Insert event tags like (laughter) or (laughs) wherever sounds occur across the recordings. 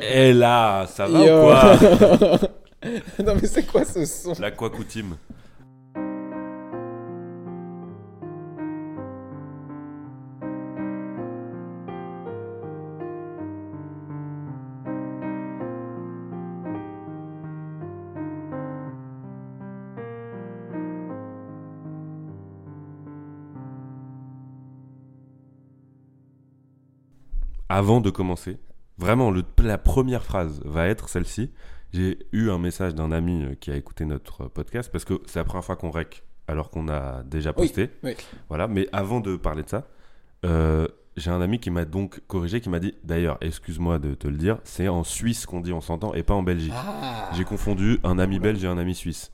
Et là, ça va Yo. ou quoi (laughs) non mais c'est quoi ce son? La quoi coutume Avant de commencer, vraiment, le- la première phrase va être celle-ci. J'ai eu un message d'un ami euh, qui a écouté notre podcast parce que c'est la première fois qu'on rec alors qu'on a déjà Oui, posté. oui. Voilà, mais avant de parler de ça, euh, j'ai un ami qui m'a donc corrigé, qui m'a dit d'ailleurs, excuse-moi de te le dire, c'est en Suisse qu'on dit on s'entend et pas en Belgique. Ah J'ai confondu un ami belge et un ami suisse.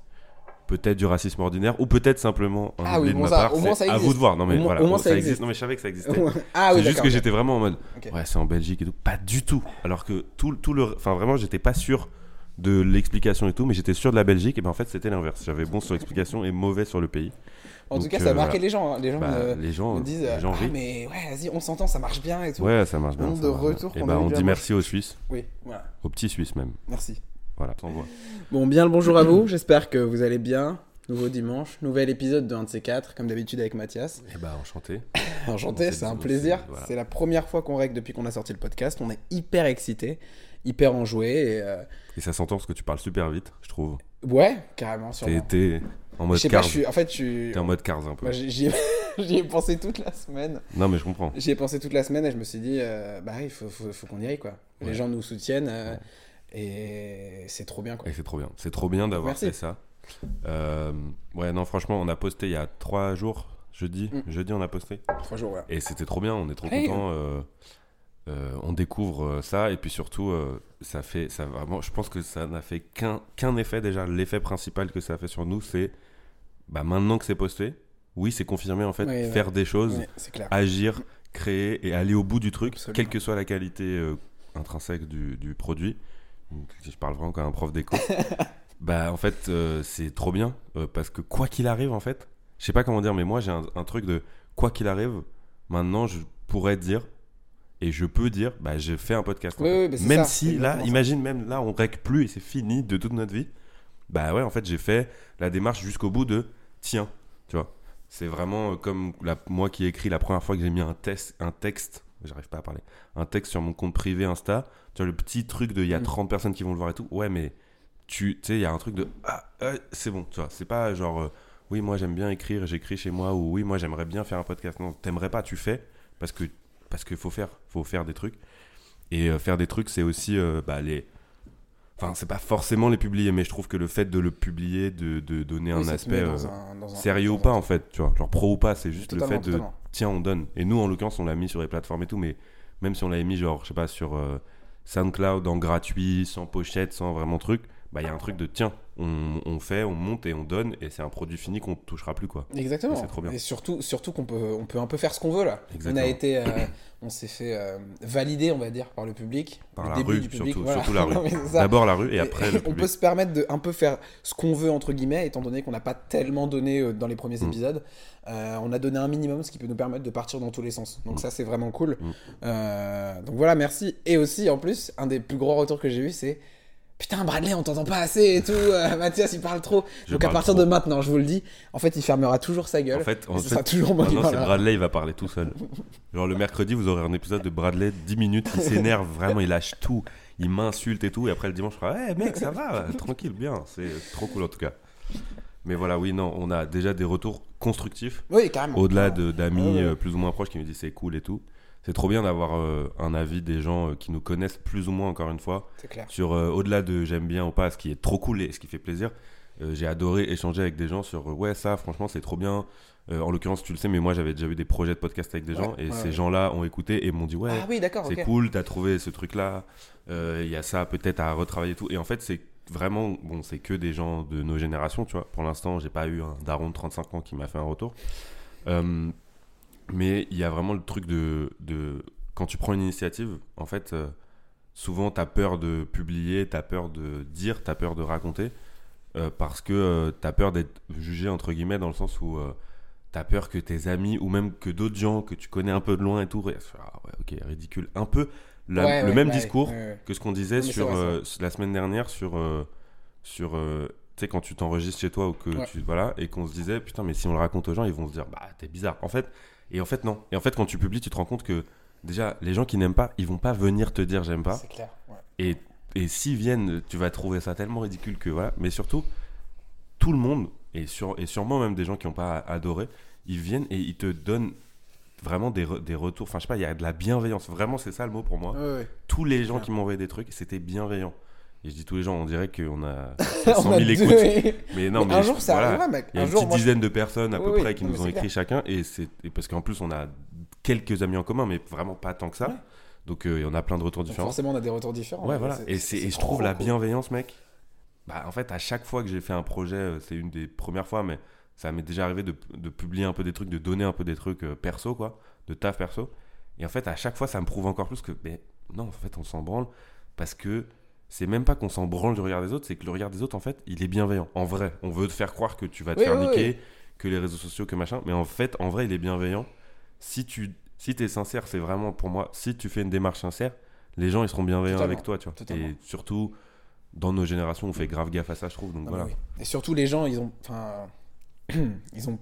Peut-être du racisme ordinaire ou peut-être simplement un Ah oui, de bon, ma ça- part. au moins, ça à existe. vous de voir. Non mais Au voilà, au moins, bon, ça ça existe. existe. Non mais je savais que ça existait. Ah oui, c'est juste que j'étais vraiment en mode ouais c'est en Belgique et tout pas du tout alors que tout, tout le enfin vraiment j'étais pas sûr de l'explication et tout mais j'étais sûr de la Belgique et ben en fait c'était l'inverse j'avais bon sur l'explication et mauvais sur le pays En tout cas, ça euh, a marqué voilà. les gens. hein. Les gens Bah, me, les gens me disent les gens Ah, mais ouais, vas-y, on s'entend, ça marche bien et tout. ouais ça marche bien nombre de retours et qu'on ben a eu on dit merci aux Suisses Oui, voilà. aux petits Suisses même Merci. Voilà Bon, bien le bonjour à vous. J'espère que vous allez bien. Nouveau dimanche, nouvel épisode de 1 de ces quatre, comme d'habitude avec Mathias. et ben (laughs) enchanté Enchanté, C'est- un plaisir. voilà. C'est la première fois qu'on règle depuis qu'on a sorti le podcast. On est hyper excités, hyper enjoués. Et euh, et ça s'entend parce que tu parles super vite je trouve Ouais, carrément, t'es en Je mode sais pas, cars je suis. En fait, suis. t'es en mode cars un peu (laughs) j'y ai... pensé toute la semaine. non mais je comprends J'y ai pensé toute la semaine et je me suis dit, euh, bah il faut, faut, faut qu'on y aille quoi. Les gens nous soutiennent euh, Ouais. Et c'est trop bien quoi. Et c'est trop bien. C'est trop bien d'avoir fait ça. Euh, ouais, non, franchement, on a posté il y a trois jours, jeudi. Mm. Jeudi, on a posté. Trois jours, voilà. Et c'était trop bien, on est trop Hey. contents. euh, euh, on découvre ça. Et puis surtout, ça fait. Ça, vraiment, je pense que ça n'a fait qu'un qu'un effet déjà. L'effet principal que ça a fait sur nous, c'est. Bah, maintenant que c'est posté, oui, c'est confirmé en fait. Ouais, ouais. faire des choses, Ouais, agir, créer et aller au bout du truc, Absolument. quelle que soit la qualité intrinsèque du, du produit. Je parle vraiment comme un prof d'éco. (laughs) bah, en fait, euh, c'est trop bien euh, parce que quoi qu'il arrive, en fait, je sais pas comment dire, mais moi j'ai un, un truc de quoi qu'il arrive, maintenant je pourrais dire et je peux dire, bah, j'ai fait un podcast. Oui, oui, même ça, si là, imagine, même là, on règle plus et c'est fini de toute notre vie. Bah ouais, en fait, j'ai fait la démarche jusqu'au bout de tiens, tu vois. C'est vraiment euh, comme la, moi qui ai écrit la première fois que j'ai mis un, test, un texte, j'arrive pas à parler, un texte sur mon compte privé Insta, tu vois, le petit truc de il y a Mm. 30 personnes qui vont le voir et tout. Ouais, mais tu sais, il y a un truc de ah, euh, c'est bon, tu vois. C'est pas genre euh, oui, moi j'aime bien écrire, j'écris chez moi, ou oui, moi j'aimerais bien faire un podcast. Non, t'aimerais pas, tu fais parce que parce qu'il faut faire, faut faire des trucs. Et euh, faire des trucs, c'est aussi bah, les. Enfin, c'est pas forcément les publier, mais je trouve que le fait de le publier, de, de donner Oui, un aspect un- un- sérieux ou pas en fait, tu vois, genre pro ou pas, c'est juste le fait de. Tiens, on donne. Et nous, en l'occurrence, on l'a mis sur les plateformes et tout, mais même si on l'avait mis, genre, je sais pas, sur euh, SoundCloud en gratuit, sans pochette, sans vraiment truc, bah, il y a un truc de tiens, on, on fait, on monte et on donne, et c'est un produit fini qu'on touchera plus, quoi. Exactement. C'est trop bien. Et surtout, surtout qu'on peut, on peut un peu faire ce qu'on veut là. On a été, euh, on s'est fait euh, valider, on va dire, par le public. Par le la début rue, du public, surtout, voilà. surtout la rue. (laughs) D'abord la rue et Et après le on public. peut se permettre de un peu faire ce qu'on veut entre guillemets, étant donné qu'on n'a pas tellement donné euh, dans les premiers Mm. épisodes. On a donné un minimum, ce qui peut nous permettre de partir dans tous les sens. Donc Mm. ça c'est vraiment cool. Mm. Donc voilà, merci. Et aussi en plus, un des plus gros retours que j'ai eu, c'est Putain, Bradley, on t'entend pas assez et tout. euh, (laughs) Mathias, il parle trop. Je Donc à partir trop. de maintenant, je vous le dis, en fait, il fermera toujours sa gueule. En fait, en et ce fait, sera toujours moi qui parlera. Bradley, il va parler tout seul. (laughs) Genre le mercredi, vous aurez un épisode de Bradley, 10 minutes, il s'énerve (laughs) vraiment, il lâche tout, il m'insulte et tout, et après le dimanche, je ferai, hey, mec, ça va, tranquille, bien, c'est trop cool en tout cas. Mais voilà, oui, non, on a déjà des retours constructifs, Oui, carrément. au-delà de- d'amis ouais. euh, plus ou moins proches qui me disent c'est cool et tout. C'est trop bien d'avoir euh, un avis des gens euh, qui nous connaissent plus ou moins, encore une fois, C'est clair. sur euh, au-delà de j'aime bien ou pas, ce qui est trop cool et ce qui fait plaisir. j'ai adoré échanger avec des gens sur ouais ça franchement c'est trop bien. En l'occurrence tu le sais mais moi j'avais déjà eu des projets de podcast avec des gens et ouais, ces ouais. gens-là ont écouté et m'ont dit ouais Ah oui, c'est cool t'as trouvé ce truc là il y a ça peut-être à retravailler et tout et en fait c'est vraiment bon c'est que des gens de nos générations tu vois pour l'instant j'ai pas eu un daron de 35 ans qui m'a fait un retour mais il y a vraiment le truc de, de quand tu prends une initiative, en fait, euh, souvent tu as peur de publier, tu as peur de dire, tu as peur de raconter, euh, parce que tu as peur d'être jugé, entre guillemets, dans le sens où tu as peur que tes amis, ou même que d'autres gens que tu connais un peu de loin et tout, ah ouais, ok, ridicule. Un peu la- Ouais, le ouais, même ouais, discours, que ce qu'on disait sur vrai, euh, la semaine dernière sur euh, sur euh, tu sais quand tu t'enregistres chez toi ou que tu voilà et qu'on se disait putain mais si on le raconte aux gens ils vont se dire bah t'es bizarre. En fait et en fait non et en fait quand tu publies tu te rends compte que déjà les gens qui n'aiment pas ils vont pas venir te dire j'aime pas C'est clair. ouais. et et s'ils viennent tu vas trouver ça tellement ridicule que voilà mais surtout tout le monde et sur et sûrement même des gens qui n'ont pas adoré ils viennent et ils te donnent vraiment des, re- des retours enfin je sais pas il y a de la bienveillance vraiment c'est ça le mot pour moi Ouais, ouais. tous les gens Clair. qui m'ont envoyé des trucs, c'était bienveillant. Et je dis tous les gens, on dirait qu'on a (laughs) On 100 a 000 deux- écoutes. Mais non, mais, un je- jour, ça voilà. arrivera, mec. Il y a un une jour, petite moi, dizaine de personnes à Oui, peu oui, près qui nous ont écrit chacun. Et c'est parce qu'en plus, on a quelques amis en commun, mais vraiment pas tant que ça. Ouais. Donc euh, il y en a plein de retours Donc, différents. forcément, on a des retours différents. Ouais, voilà. Et, je trouve la cool. bienveillance, mec. Bah, en fait, à chaque fois que j'ai fait un projet, euh, c'est une des premières fois, mais ça m'est déjà arrivé de, de publier un peu des trucs, de donner un peu des trucs euh, perso, quoi, de taf perso. Et en fait, à chaque fois, ça me prouve encore plus que, mais non, en fait, on s'en branle parce que c'est même pas qu'on s'en branle du regard des autres, c'est que le regard des autres, en fait, il est bienveillant. En vrai, on veut te faire croire que tu vas te Oui, faire oui, niquer, oui. que les réseaux sociaux, que machin, mais en fait, en vrai, il est bienveillant. Si tu si es sincère, c'est vraiment pour moi, si tu fais une démarche sincère, les gens, ils seront bienveillants Totalement, avec toi, tu vois. totalement. Et surtout, dans nos générations, on fait grave gaffe à ça, je trouve. Donc voilà. Et surtout, les gens, ils ont, enfin, (clears throat) ils ont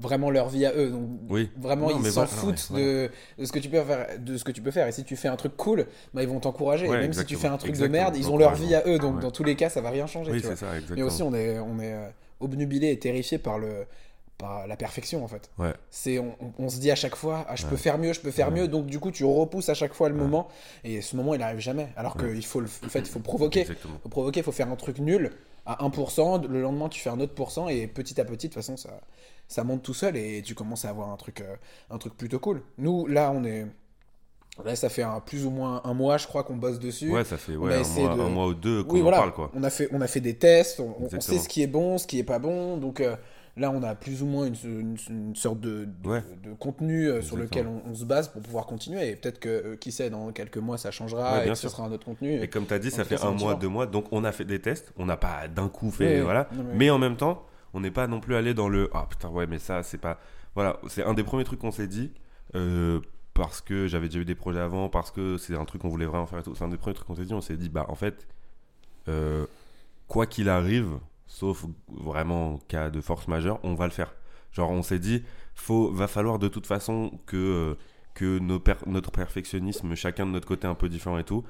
vraiment leur vie à eux. Donc, Oui. vraiment, Non, ils s'en foutent ouais, de, de ce que tu peux faire, de ce que tu peux faire. Et si tu fais un truc cool, bah, ils vont t'encourager. Et Ouais, Même si tu fais un truc Exactement. de merde, ils ont leur vie à eux. Donc, Ouais. dans tous les cas, ça va rien changer. Oui, tu vois. ça. Mais aussi, on est, on est euh, obnubilé et terrifié par le, par la perfection, en fait. C'est, on, on- on se dit à chaque fois, ah, je peux faire mieux, je peux faire mieux. Donc, du coup, tu repousses à chaque fois le moment. Et ce moment, il arrive jamais. Alors qu'il faut, le, en fait, il faut provoquer Exactement. faut provoquer, il faut faire un truc nul à 1%, le lendemain tu fais un autre pourcent et petit à petit de toute façon ça, ça monte tout seul et tu commences à avoir un truc, euh, un truc plutôt cool. Nous là on est... Là ça fait un, plus ou moins un mois je crois qu'on bosse dessus. Ouais, ça fait ouais, un, mois, de- un mois ou deux qu'on oui voilà, parle, quoi. On, a fait, on a fait des tests, on, sait ce qui est bon, ce qui est pas bon, donc euh, là on a plus ou moins une, une- une sorte de, de, Ouais. de contenu euh, sur lequel on, on se base pour pouvoir continuer et peut-être que euh, qui sait dans quelques mois ça changera Ouais, et que ce sera un autre contenu. Et comme tu as dit, ça fait un mois, deux mois, donc on a fait des tests. On n'a pas d'un coup fait, voilà. Non, mais- Mais en même temps, on n'est pas non plus allé dans le ah putain ouais, mais ça c'est pas. Voilà, c'est un des premiers trucs qu'on s'est dit euh, parce que j'avais déjà eu des projets avant, parce que c'est un truc qu'on voulait vraiment faire et tout. C'est un des premiers trucs qu'on s'est dit. On s'est dit bah en fait, euh, quoi qu'il arrive, sauf vraiment cas de force majeure, on va le faire. Genre on s'est dit, faut, va falloir de toute façon que euh, que notre perfectionnisme, chacun de notre côté un peu différent et tout,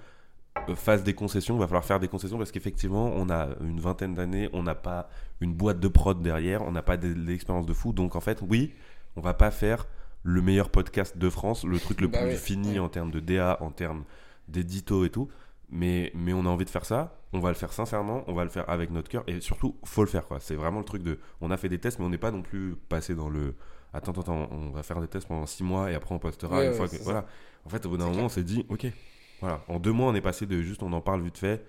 fasse des concessions. Il va falloir faire des concessions parce qu'effectivement, on a une vingtaine d'années, on n'a pas une boîte de prod derrière, on n'a pas de, de fou. Donc en fait, oui, on va pas faire le meilleur podcast de France, le truc le Bah plus fini en termes de DA, en termes d'édito et tout. Mais, mais on a envie de faire ça, on va le faire sincèrement, on va le faire avec notre cœur et surtout, faut le faire quoi. C'est vraiment le truc de. On a fait des tests, mais on n'est pas non plus passé dans le. Attends, attends, attends, on va faire des tests pendant 6 mois et après on postera Ouais, une ouais, fois que. ça. Voilà. En fait, au bout d'un moment, on s'est dit, ok, voilà. En deux mois, on est passé de juste on en parle vite fait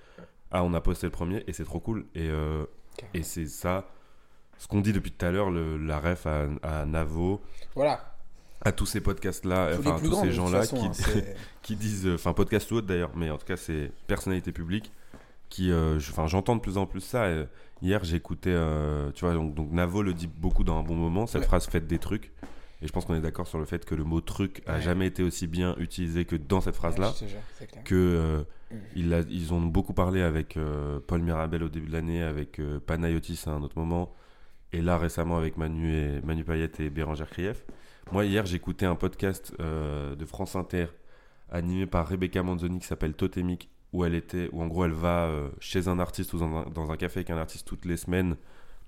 à on a posté le premier et c'est trop cool. Et, euh, et c'est ça, ce qu'on dit depuis tout à l'heure, la ref à, à Navo, Voilà, à tous ces podcasts-là, enfin à tous grands ces gens-là qui, hein, (laughs) qui disent, euh, enfin podcast ou autre d'ailleurs, mais en tout cas c'est personnalité publique qui, euh, enfin j'entends de plus en plus ça. et hier j'écoutais, euh, tu vois, donc, donc Navo le dit beaucoup dans un bon moment, cette Ouais. phrase faites des trucs. Et je pense qu'on est d'accord sur le fait que le mot truc a Ouais. jamais été aussi bien utilisé que dans cette phrase-là. Clair. Que euh, Mm. il a- ils ont beaucoup parlé avec euh, Paul Mirabel au début de l'année, avec euh, Panayotis à un autre moment, et là récemment avec Manu, et, Manu Payette et Bérangère Krief. Moi hier j'écoutais un podcast euh, de France Inter animé par Rebecca Manzoni qui s'appelle Totémique où elle était, où en gros elle va chez un artiste ou dans un, dans un café avec un artiste toutes les semaines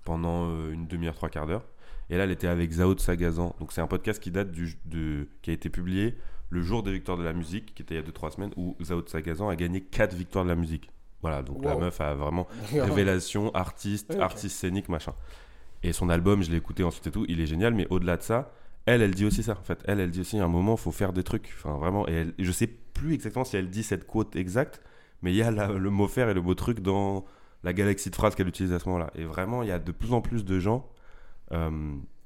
pendant une demi-heure, trois quarts d'heure. Et là elle était avec Zao de Sagazan. Donc c'est un podcast qui date du, de, qui a été publié le jour des victoires de la musique, qui était il y a 2-3 semaines, où Zao de Sagazan a gagné 4 victoires de la musique. Voilà, donc la meuf a vraiment (laughs) révélation, artiste, artiste scénique, machin. Et son album, je l'ai écouté ensuite et tout, il est génial, mais au-delà de ça, elle, elle dit aussi ça. En fait, elle, elle dit aussi à un moment, faut faire des trucs. Enfin, vraiment. Et elle- je sais plus exactement si elle dit cette quote exacte, mais il y a la- le mot faire et le mot truc dans la galaxie de phrases qu'elle utilise à ce moment-là. Et vraiment, il y a de plus en plus de gens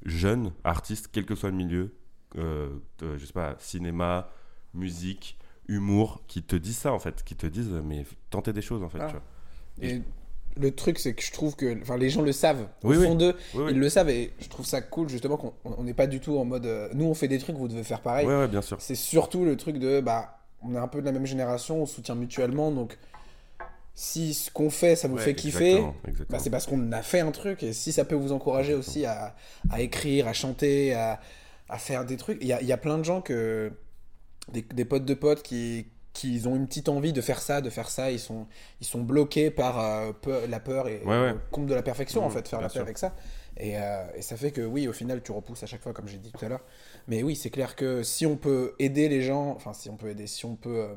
jeunes, artistes, quel que soit le milieu, euh, de- je sais pas, cinéma, musique, humour, qui te disent ça en fait, qui te disent, mais tentez des choses en fait. Ah. tu vois. Et le truc, c'est que je trouve que. Enfin, les gens le savent. Au Oui, oui. fond d'eux, Oui, ils le savent et je trouve ça cool justement qu'on on n'est pas du tout en mode. euh, nous, on fait des trucs, vous devez faire pareil. Ouais, ouais, bien sûr. C'est surtout le truc de. Bah, on est un peu de la même génération, on soutient mutuellement, donc si ce qu'on fait, ça Ouais, fait kiffer, bah, c'est parce qu'on a fait un truc, et si ça peut vous encourager aussi à, à écrire, à chanter, à, à faire des trucs, il y a, il y a plein de gens que, des, des potes de potes qui, qui ont une petite envie de faire ça, de faire ça, ils sont, ils sont bloqués par euh, peur- la peur et Ouais, ouais. le compte de la perfection, en Mhm, fait, faire la paix avec ça. Et, euh, et ça fait que oui, au final, tu repousses à chaque fois, comme j'ai dit tout à l'heure. Mais oui, c'est clair que si on peut aider les gens, enfin, si on peut aider, si on peut. euh,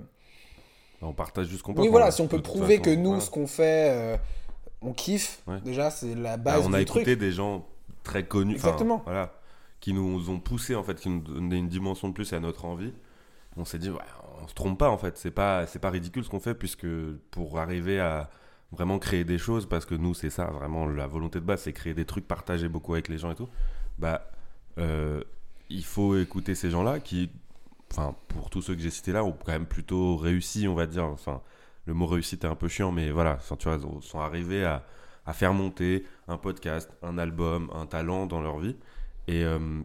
On partage juste ce qu'on peut. Oui, voilà, si on peut prouver façon, que nous, voilà. ce qu'on fait, euh, on kiffe, Ouais. déjà, c'est la Bah, base on a du écouté truc. des gens très connus. Exactement. Voilà. Qui nous ont poussé, en fait, qui nous donnaient une dimension de plus à notre envie. On s'est dit, ouais, on se trompe pas, en fait. C'est pas, c'est pas ridicule ce qu'on fait, puisque pour arriver à vraiment créer des choses, parce que nous, c'est ça, vraiment, la volonté de base, c'est créer des trucs, partager beaucoup avec les gens et tout. Bah, euh, il faut écouter ces gens-là qui, enfin, pour tous ceux que j'ai cités là, ont quand même plutôt réussi, on va dire. Enfin, le mot réussite est un peu chiant, mais voilà, ils sont arrivés à, faire monter un podcast, un album, un talent dans leur vie. Et, euh,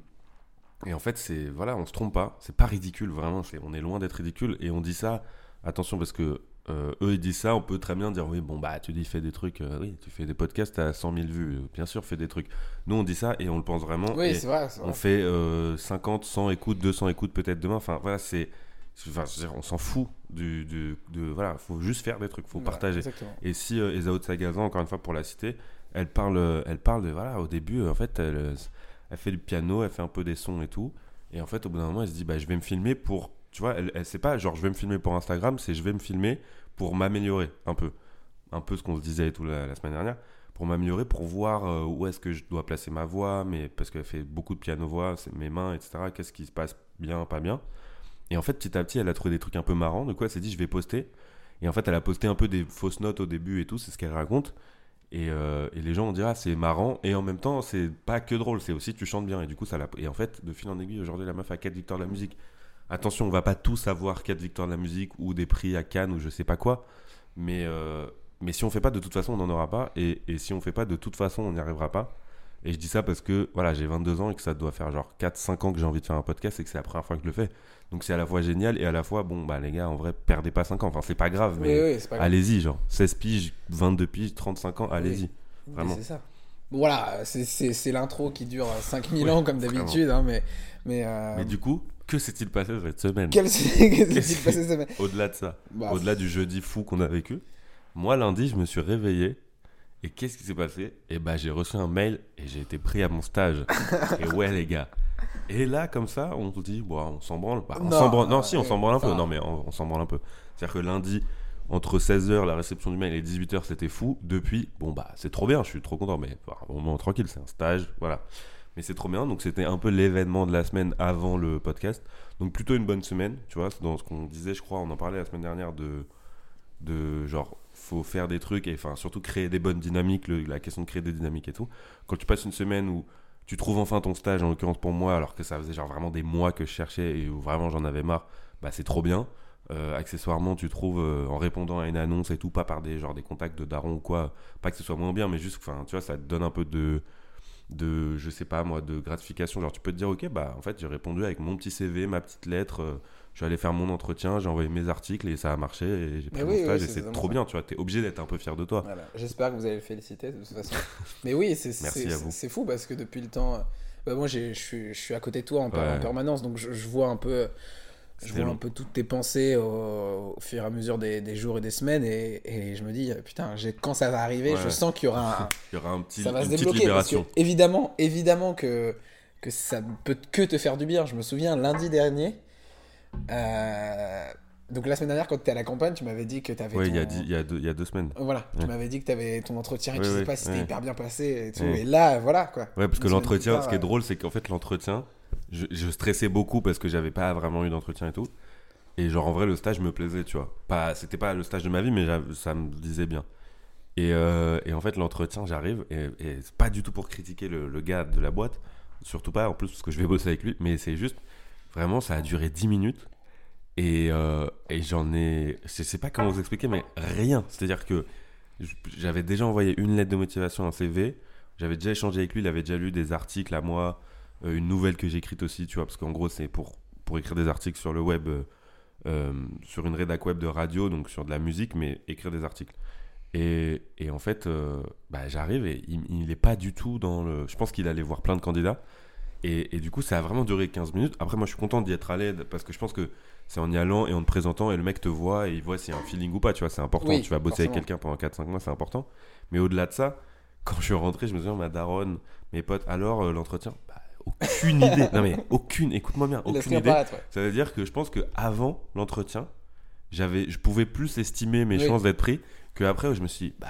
et en fait, c'est voilà, on se trompe pas. C'est pas ridicule, vraiment. on est loin d'être ridicule. Et on dit ça, attention, parce que euh, eux, ils disent ça, on peut très bien dire oui, bon, bah, tu dis, fais des trucs, euh, oui, tu fais des podcasts à 100 000 vues, euh, bien sûr, fais des trucs. Nous, on dit ça et on le pense vraiment. Oui, c'est vrai. on vrai. fait euh, 50, 100 écoutes, 200 écoutes peut-être demain. Enfin, voilà, c'est. Enfin, je veux dire, on s'en fout du, du- de. Voilà, faut juste faire des trucs, faut partager. Exactement. Et si euh, Esaot Sagazan, encore une fois pour la citer, elle parle, elle parle de, voilà, au début, en fait, elle, elle fait du piano, elle fait un peu des sons et tout. Et en fait, au bout d'un moment, elle se dit, bah, je vais me filmer pour, tu vois, elle, elle sait pas, genre, je vais me filmer pour Instagram, c'est je vais me filmer pour m'améliorer un peu. Un peu ce qu'on se disait tout la, semaine dernière. Pour m'améliorer, pour voir euh, où est-ce que je dois placer ma voix, mais parce qu'elle fait beaucoup de piano-voix, c'est mes mains, etc. Qu'est-ce qui se passe bien, pas bien. Et en fait, petit à petit, elle a trouvé des trucs un peu marrants. De quoi elle s'est dit, je vais poster. Et en fait, elle a posté un peu des fausses notes au début et tout, c'est ce qu'elle raconte. Et, euh, les gens ont dit, ah, c'est marrant. Et en même temps, c'est pas que drôle, c'est aussi tu chantes bien. Et du coup, ça. Et en fait, de fil en aiguille, aujourd'hui, la meuf a 4 victoires de la musique. Attention, on va pas tous avoir 4 victoires de la musique ou des prix à Cannes ou je sais pas quoi. Mais, euh, mais si on fait pas, de toute façon, on n'en aura pas. Et, et si on fait pas, de toute façon, on n'y arrivera pas. Et je dis ça parce que voilà, j'ai 22 ans et que ça doit faire genre 4-5 ans que j'ai envie de faire un podcast et que c'est la première fois que je le fais. Donc c'est à la fois génial et à la fois, bon, bah les gars, en vrai, perdez pas 5 ans. Enfin, c'est pas grave, mais oui, allez-y, genre 16 piges, 22 piges, 35 ans, allez-y. Oui, vraiment. C'est ça. Voilà, c'est- l'intro qui dure 5000 ans comme d'habitude, hein, mais. Mais, euh, Mais du coup, que s'est-il passé cette semaine Quel s'est qu'est-ce qui Qu'est-ce s'est passé cette semaine Au-delà de ça, Bah, au-delà du jeudi fou qu'on a vécu, moi lundi, je me suis réveillé. Et qu'est-ce qui s'est passé? Et bah j'ai reçu un mail et j'ai été pris à mon stage. (laughs) et ouais les gars. Et là comme ça, on se dit bon, on s'en branle. Bah, on Non, s'en branle. Non, si on s'en branle un peu. Non mais on, on s'en branle un peu. C'est-à-dire que lundi, entre 16h la réception du mail et 18h, c'était fou. Depuis, bon bah c'est trop bien, je suis trop content. Mais bah, un moment tranquille, c'est un stage, voilà. Mais c'est trop bien. Donc c'était un peu l'événement de la semaine avant le podcast. Donc plutôt une bonne semaine, tu vois. Dans ce qu'on disait, je crois, on en parlait la semaine dernière de, de genre, faut faire des trucs et enfin surtout créer des bonnes dynamiques, la question de créer des dynamiques et tout. Quand tu passes une semaine où tu trouves enfin ton stage, en l'occurrence pour moi, alors que ça faisait genre vraiment des mois que je cherchais et où vraiment j'en avais marre, bah c'est trop bien. Euh, accessoirement, tu trouves euh, en répondant à une annonce et tout, pas par des genre des contacts de daron ou quoi, pas que ce soit moins bien, mais juste, enfin, tu vois, ça te donne un peu de de je sais pas moi de gratification genre tu peux te dire ok bah en fait j'ai répondu avec mon petit CV ma petite lettre euh, je suis allé faire mon entretien j'ai envoyé mes articles et ça a marché et j'ai pris mon stage oui, et c'est trop ça. bien tu vois t'es obligé d'être un peu fier de toi Voilà. J'espère que vous allez le féliciter de toute façon. (laughs) Mais oui, c'est fou parce que depuis le temps, euh, bah, moi j'ai- je suis, je suis à côté de toi en, per- Ouais. en permanence, donc je, je vois un peu, je vois long. un peu toutes tes pensées au, au fur et à mesure des, des jours et des semaines, et, et je me dis putain, j'ai- quand ça va arriver, Ouais. je sens qu'il y aura (laughs) un, il y aura un petit ça va une se débloquer. Parce que, évidemment, évidemment que, que ça ne peut que te faire du bien. Je me souviens lundi dernier. euh, donc la semaine dernière, quand tu étais à la campagne, tu m'avais dit que tu avais. ouais il y a dix- il y a deux il y a deux semaines Voilà, tu m'avais dit que tu avais ton entretien et Ouais, tu sais pas si c'était hyper bien passé et tout. Ouais. Et là, voilà quoi. Ouais, parce que Une l'entretien, ce qui est tard, drôle, c'est qu'en fait, l'entretien, je, stressais beaucoup parce que j'avais pas vraiment eu d'entretien et tout. Et genre, en vrai, le stage me plaisait, tu vois. Pas, c'était pas le stage de ma vie, mais ça me disait bien. Et, euh, et en fait, l'entretien, j'arrive, et, et c'est pas du tout pour critiquer le, gars de la boîte, surtout pas, en plus, parce que je vais bosser avec lui, mais c'est juste, vraiment, ça a duré 10 minutes. Et, euh, et j'en ai. Je sais pas comment vous expliquer, mais rien. C'est-à-dire que j'avais déjà envoyé une lettre de motivation, un CV. J'avais déjà échangé avec lui, il avait déjà lu des articles à moi, une nouvelle que j'ai écrite aussi, tu vois, parce qu'en gros, c'est pour, pour écrire des articles sur le web. euh, euh, sur une rédac web de radio, donc sur de la musique, mais écrire des articles. Et, et en fait, euh, bah, j'arrive et il n'est pas du tout dans le. Je pense qu'il allait voir plein de candidats. Et, et du coup, ça a vraiment duré 15 minutes. Après, moi, je suis content d'y être à l'aide parce que je pense que c'est en y allant et en te présentant et le mec te voit et il voit s'il y a un feeling ou pas. Tu vois, c'est important. Oui, tu vas bosser avec quelqu'un pendant 4-5 mois, c'est important. Mais au-delà de ça, quand je suis rentré, je me suis dit, ma daronne, mes potes, alors euh, l'entretien bah, Aucune (laughs) idée. Non, mais aucune, écoute-moi bien, aucune idée. ouais. Ça veut dire que je pense que avant l'entretien, j'avais, je pouvais plus estimer mes Oui. chances d'être pris qu'après où je me suis dit, bah,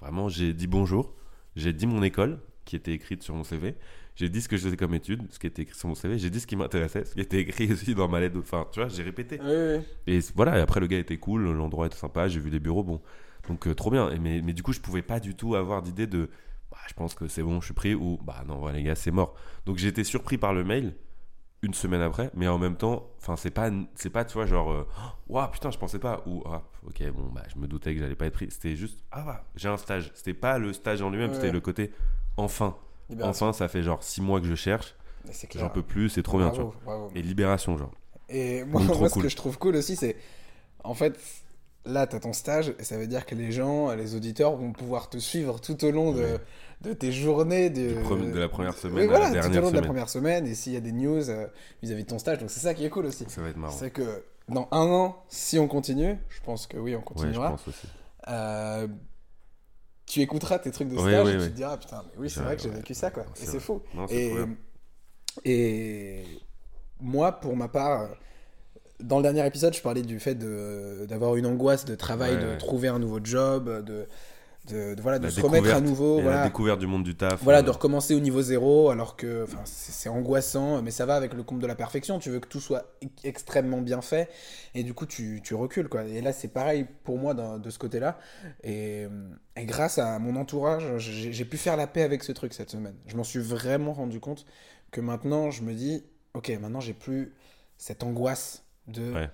vraiment, j'ai dit bonjour, j'ai dit mon école qui était écrite sur mon CV, j'ai dit ce que je faisais comme étude, ce qui était écrit sur mon CV, j'ai dit ce qui m'intéressait, ce qui était écrit (laughs) aussi dans ma lettre, enfin, tu vois, j'ai répété. Oui, oui. Et voilà, et après le gars était cool, l'endroit était sympa, j'ai vu les bureaux, bon. Donc euh, trop bien. Et mais, mais du coup, je pouvais pas du tout avoir d'idée de je pense que c'est bon, je suis pris ou bah non, ouais, les gars, c'est mort. Donc j'ai été surpris par le mail une semaine après, mais en même temps, enfin, c'est pas, c'est pas, tu vois, genre, euh, waouh, putain, je pensais pas, ou ah, ok, bon, bah, je me doutais que j'allais pas être pris. C'était juste, ah, ouais, j'ai un stage. C'était pas le stage en lui-même, Ouais. c'était le côté, enfin, Libération. enfin, ça fait genre six mois que je cherche, j'en peux plus, c'est trop bien, tu vois. bravo. Et libération, genre. Et moi, moi, ce cool. que je trouve cool aussi, c'est. En fait, là, tu as ton stage, et ça veut dire que les gens, les auditeurs vont pouvoir te suivre tout au long de, Ouais. de tes journées. De, de la première semaine à voilà, la tout au dernière long de la première semaine, et s'il y a des news euh, vis-à-vis de ton stage. Donc, c'est ça qui est cool aussi. Ça va être marrant. C'est que dans un an, si on continue, je pense que oui, on Ouais, je continuera. pense aussi. euh, tu écouteras tes trucs de stage ouais, et tu te diras, putain, mais oui, c'est vrai que j'ai vécu ça, quoi. C'est Et c'est fou. Non, Et, moi, pour ma part, dans le dernier épisode, je parlais du fait d'avoir une angoisse de travail, Ouais, de ouais. trouver un nouveau job, de, de, de- voilà, de La se remettre à nouveau. Et la Voilà, découverte du monde du taf. voilà euh, de recommencer au niveau zéro, alors que c'est angoissant, mais ça va avec le compte de la perfection. Tu veux que tout soit e- extrêmement bien fait, et du coup, tu, tu recules. Quoi. Et là, c'est pareil pour moi dans- de ce côté-là. Et, et grâce à mon entourage, j'ai pu faire la paix avec ce truc cette semaine. Je m'en suis vraiment rendu compte que maintenant, je me dis, ok, maintenant, j'ai plus cette angoisse de Ouais.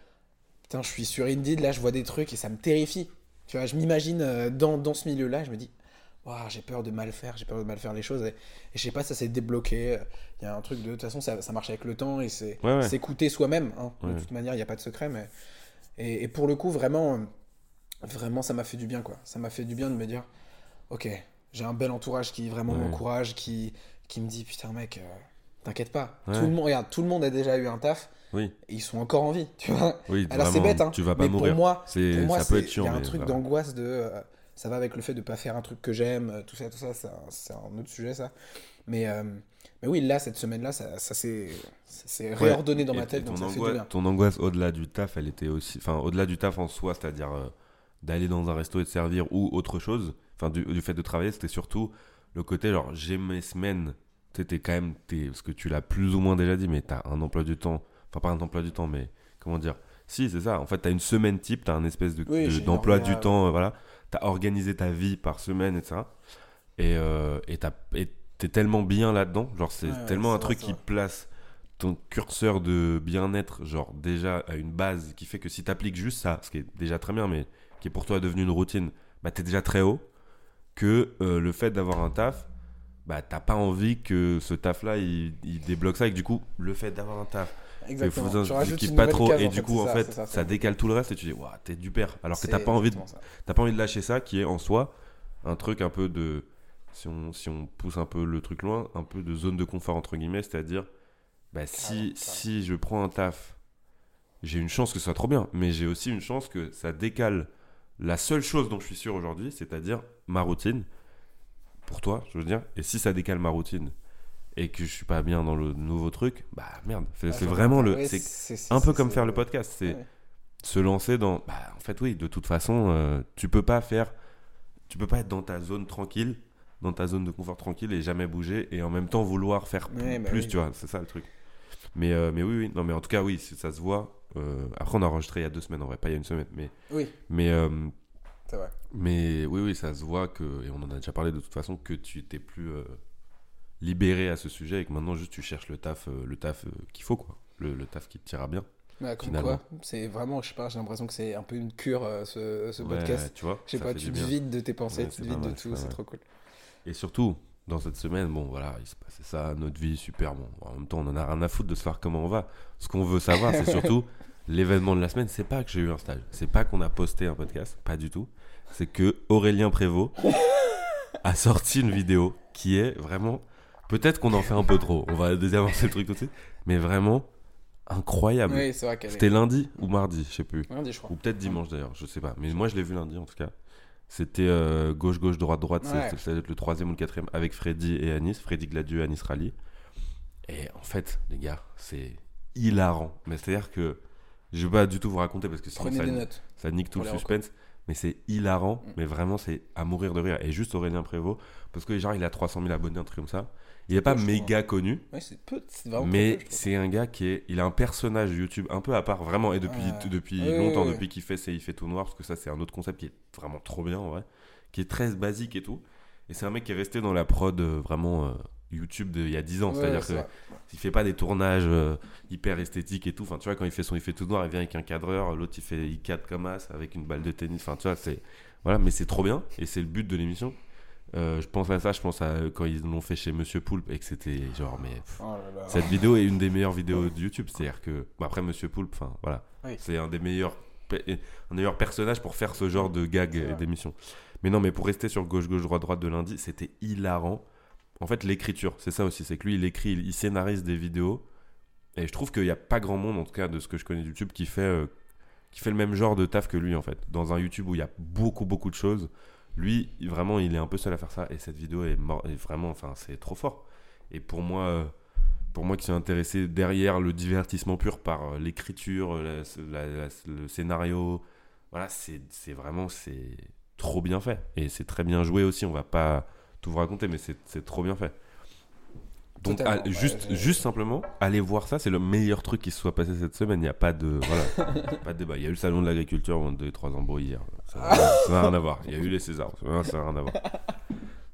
putain, je suis sur Indeed, là, je vois des trucs et ça me terrifie. Tu vois, je m'imagine euh, dans, dans ce milieu-là, je me dis, Ouah, j'ai peur de mal faire, j'ai peur de mal faire les choses. Et, et je sais pas, ça s'est débloqué. Il y a un truc de, de toute façon, ça, ça marche avec le temps et c'est Ouais, ouais. s'écouter soi-même. hein. De toute manière, il n'y a pas de secret. Mais... Et, et pour le coup, vraiment, euh, vraiment, ça m'a fait du bien, quoi. Ça m'a fait du bien de me dire, ok, j'ai un bel entourage qui vraiment m'encourage, qui, qui me dit, putain, mec, euh, t'inquiète pas. Ouais. Tout le monde, regarde, tout le monde a déjà eu un taf Oui, et ils sont encore en vie, tu vois. oui. Alors c'est bête, hein. Tu vas pas mais mourir. pour moi, C'est- pour moi, ça peut être chiant. Il y a un truc voilà. d'angoisse de. euh, ça va avec le fait de pas faire un truc que j'aime, euh, tout ça, tout ça, c'est un, autre sujet, ça. Mais, euh, mais oui, là, cette semaine-là, ça, ça s'est ça Ouais. réordonné dans Et- ma tête, donc ton ça fait du angoisse, bien. ton angoisse au-delà du taf, elle était aussi. Enfin, au-delà du taf en soi, c'est-à-dire euh, d'aller dans un resto et de servir ou autre chose, enfin, du, du fait de travailler, c'était surtout le côté, genre, j'ai mes semaines. Tu quand même. t'es- parce que tu l'as plus ou moins déjà dit, mais t'as un emploi du temps. Pas un emploi du temps, mais comment dire Si, c'est ça. En fait, t'as une semaine type, t'as un espèce de, Oui, de- d'emploi orga, du temps, euh, voilà. T'as organisé ta vie par semaine, etc. Et euh, t'as- et t'es tellement bien là-dedans. Genre, c'est Ouais, tellement un truc qui place ton curseur de bien-être, genre déjà à une base qui fait que si t'appliques juste ça, ce qui est déjà très bien, mais qui est pour toi devenu une routine, bah t'es déjà très haut. Que euh, le fait d'avoir un taf, bah t'as pas envie que ce taf-là il, il débloque ça. Et que du coup, le fait d'avoir un taf, Exactement. faut Tu rajoutes kiffe une pas trop, case, et du coup, en fait, ça, décale tout le reste et tu dis, waouh, t'es du père. Alors que t'as pas envie de pas envie de lâcher ça qui est en soi un truc un peu de. Si on, si on pousse un peu le truc loin, un peu de zone de confort entre guillemets, c'est-à-dire bah, si, Carrément, si je prends un taf, j'ai une chance que ce soit trop bien, mais j'ai aussi une chance que ça décale la seule chose dont je suis sûr aujourd'hui, c'est-à-dire ma routine, pour toi, je veux dire, et si ça décale ma routine et que je suis pas bien dans le nouveau truc, bah merde, c'est Ah, je vraiment le. Ouais, c'est un peu comme faire le podcast, c'est Ouais. se lancer dans bah en fait oui de toute façon euh, tu peux pas faire tu peux pas être dans ta zone tranquille dans ta zone de confort tranquille et jamais bouger et en même temps vouloir faire Ouais, bah plus oui. tu vois c'est ça le truc mais euh, mais oui oui non mais en tout cas oui ça se voit Euh, après on a enregistré il y a deux semaines en vrai pas il y a une semaine mais Oui, mais euh, vrai. mais oui oui ça se voit que et on en a déjà parlé de toute façon que tu t'es plus libéré à ce sujet et que maintenant juste tu cherches le taf euh, le taf euh, qu'il faut quoi le, le taf qui te tira bien Ouais, comme Finalement. quoi, c'est vraiment, je sais pas, j'ai l'impression que c'est un peu une cure, euh, ce, ce Ouais, podcast. tu vois Je sais pas, tu te vides de tes pensées, Ouais, tu te vides de tout, c'est trop cool. Et surtout, dans cette semaine, bon voilà, il se passait ça, notre vie, super bon. En même temps, on en a rien à foutre de savoir comment on va. Ce qu'on veut savoir, c'est (laughs) surtout l'événement de la semaine, c'est pas que j'ai eu un stage. C'est pas qu'on a posté un podcast. Pas du tout. C'est que Aurélien Prévost a sorti une vidéo qui est vraiment. Peut-être qu'on en fait un peu trop. On va désamorcer le truc tout de suite. Mais vraiment incroyable. Oui, c'est vrai qu'elle C'était lundi ou mardi, je sais plus. Lundi, je crois. Ou peut-être dimanche d'ailleurs, je sais pas. Mais moi je l'ai vu lundi en tout cas. C'était euh, gauche, gauche, droite, droite. c'est- Ouais. c'est- Ça doit être le troisième ou le quatrième avec Freddy et Anis. Freddy Gladieux et Anis Rally. Et en fait, les gars, c'est hilarant. Mais c'est-à-dire que je vais pas du tout vous raconter parce que sinon Prenez ça, des notes. ça nique tout pour le les suspense. Mais c'est hilarant. Mm. Mais vraiment, c'est à mourir de rire. Et juste Aurélien Prévost, parce que genre il a 300 000 abonnés, un truc comme ça. Il est pas méga connu. Ouais, c'est peu. C'est vraiment Mais c'est un gars qui est, il a un personnage YouTube un peu à part vraiment et depuis depuis longtemps depuis qu'il fait c'est il fait tout noir parce que ça c'est un autre concept qui est vraiment trop bien en vrai, qui est très basique et tout. Et c'est un mec qui est resté dans la prod euh, vraiment euh, YouTube de, il y a 10 ans, Ouais, c'est-à-dire c'est que vrai. il fait pas des tournages euh, hyper esthétiques et tout. Enfin tu vois quand il fait son il fait tout noir, il vient avec un cadreur, l'autre il fait il cadre comme as avec une balle de tennis. Enfin tu vois c'est voilà mais c'est trop bien et c'est le but de l'émission. Euh, je pense à ça, je pense à quand ils l'ont fait chez Monsieur Poulpe et que c'était genre mais pff, Oh là là. cette vidéo est une des meilleures vidéos de YouTube. C'est-à-dire que, après Monsieur Poulpe, enfin voilà, Oui. c'est un des meilleurs, un personnages pour faire ce genre de gag et d'émission. Mais non, mais pour rester sur gauche, gauche, droite, droite de lundi, c'était hilarant. En fait, l'écriture, c'est ça aussi, c'est que lui, il écrit, il, il scénarise des vidéos. Et je trouve qu'il n'y a pas grand monde, en tout cas de ce que je connais de YouTube, qui fait, euh, qui fait le même genre de taf que lui, en fait. Dans un YouTube où il y a beaucoup, beaucoup de choses, lui, vraiment, il est un peu seul à faire ça. Et cette vidéo est, mor- est vraiment, enfin, c'est trop fort. Et pour moi, euh, pour moi qui suis intéressé derrière le divertissement pur par euh, l'écriture, euh, le scénario, voilà, c'est vraiment, c'est trop bien fait. Et c'est très bien joué aussi. On va pas tout vous raconter, mais c'est trop bien fait. Donc, ah, ouais, juste, juste simplement, allez voir ça, c'est le meilleur truc qui se soit passé cette semaine. Il n'y a pas de, voilà, (laughs) pas de débat. Il y a eu le salon de l'agriculture, on a deux, trois embrouilles hier. Ça n'a rien à voir. Il y a eu les Césars, ça n'a rien à voir.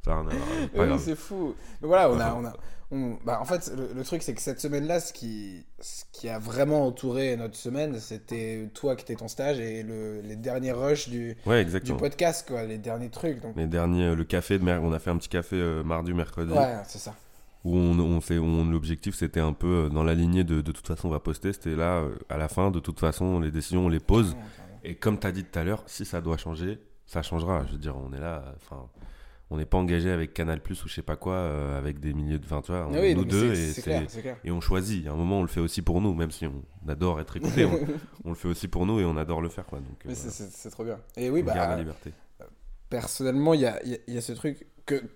Ça n'a rien à voir. Oui, c'est fou. Mais voilà, on a, on a, on- bah, en fait, le, le truc, c'est que cette semaine-là, ce qui, ce qui a vraiment entouré notre semaine, c'était toi qui étais ton stage et le, les derniers rushs du, Ouais, du exactement. podcast, quoi, les derniers trucs. Donc, Les derniers, euh, le café de mer, on a fait un petit café euh, mardi, mercredi, ouais, c'est ça. où on, on fait, on- l'objectif c'était un peu euh, dans la lignée de, de toute façon on va poster, c'était là, à la fin, de toute façon les décisions on les pose. Et comme tu as dit tout à l'heure, si ça doit changer, ça changera, je veux dire, on est là, euh, enfin, on n'est pas engagé avec Canal Plus ou je sais pas quoi, euh, avec des milliers de, enfin tu vois, on Ah oui, nous deux, et clair, et on choisit, a un moment on le fait aussi pour nous, même si on adore être écouté, on, (laughs) on le fait aussi pour nous et on adore le faire, quoi, donc euh, c'est- trop bien. Et oui, on garde la bah, liberté. personnellement, il y a, y a- y a ce truc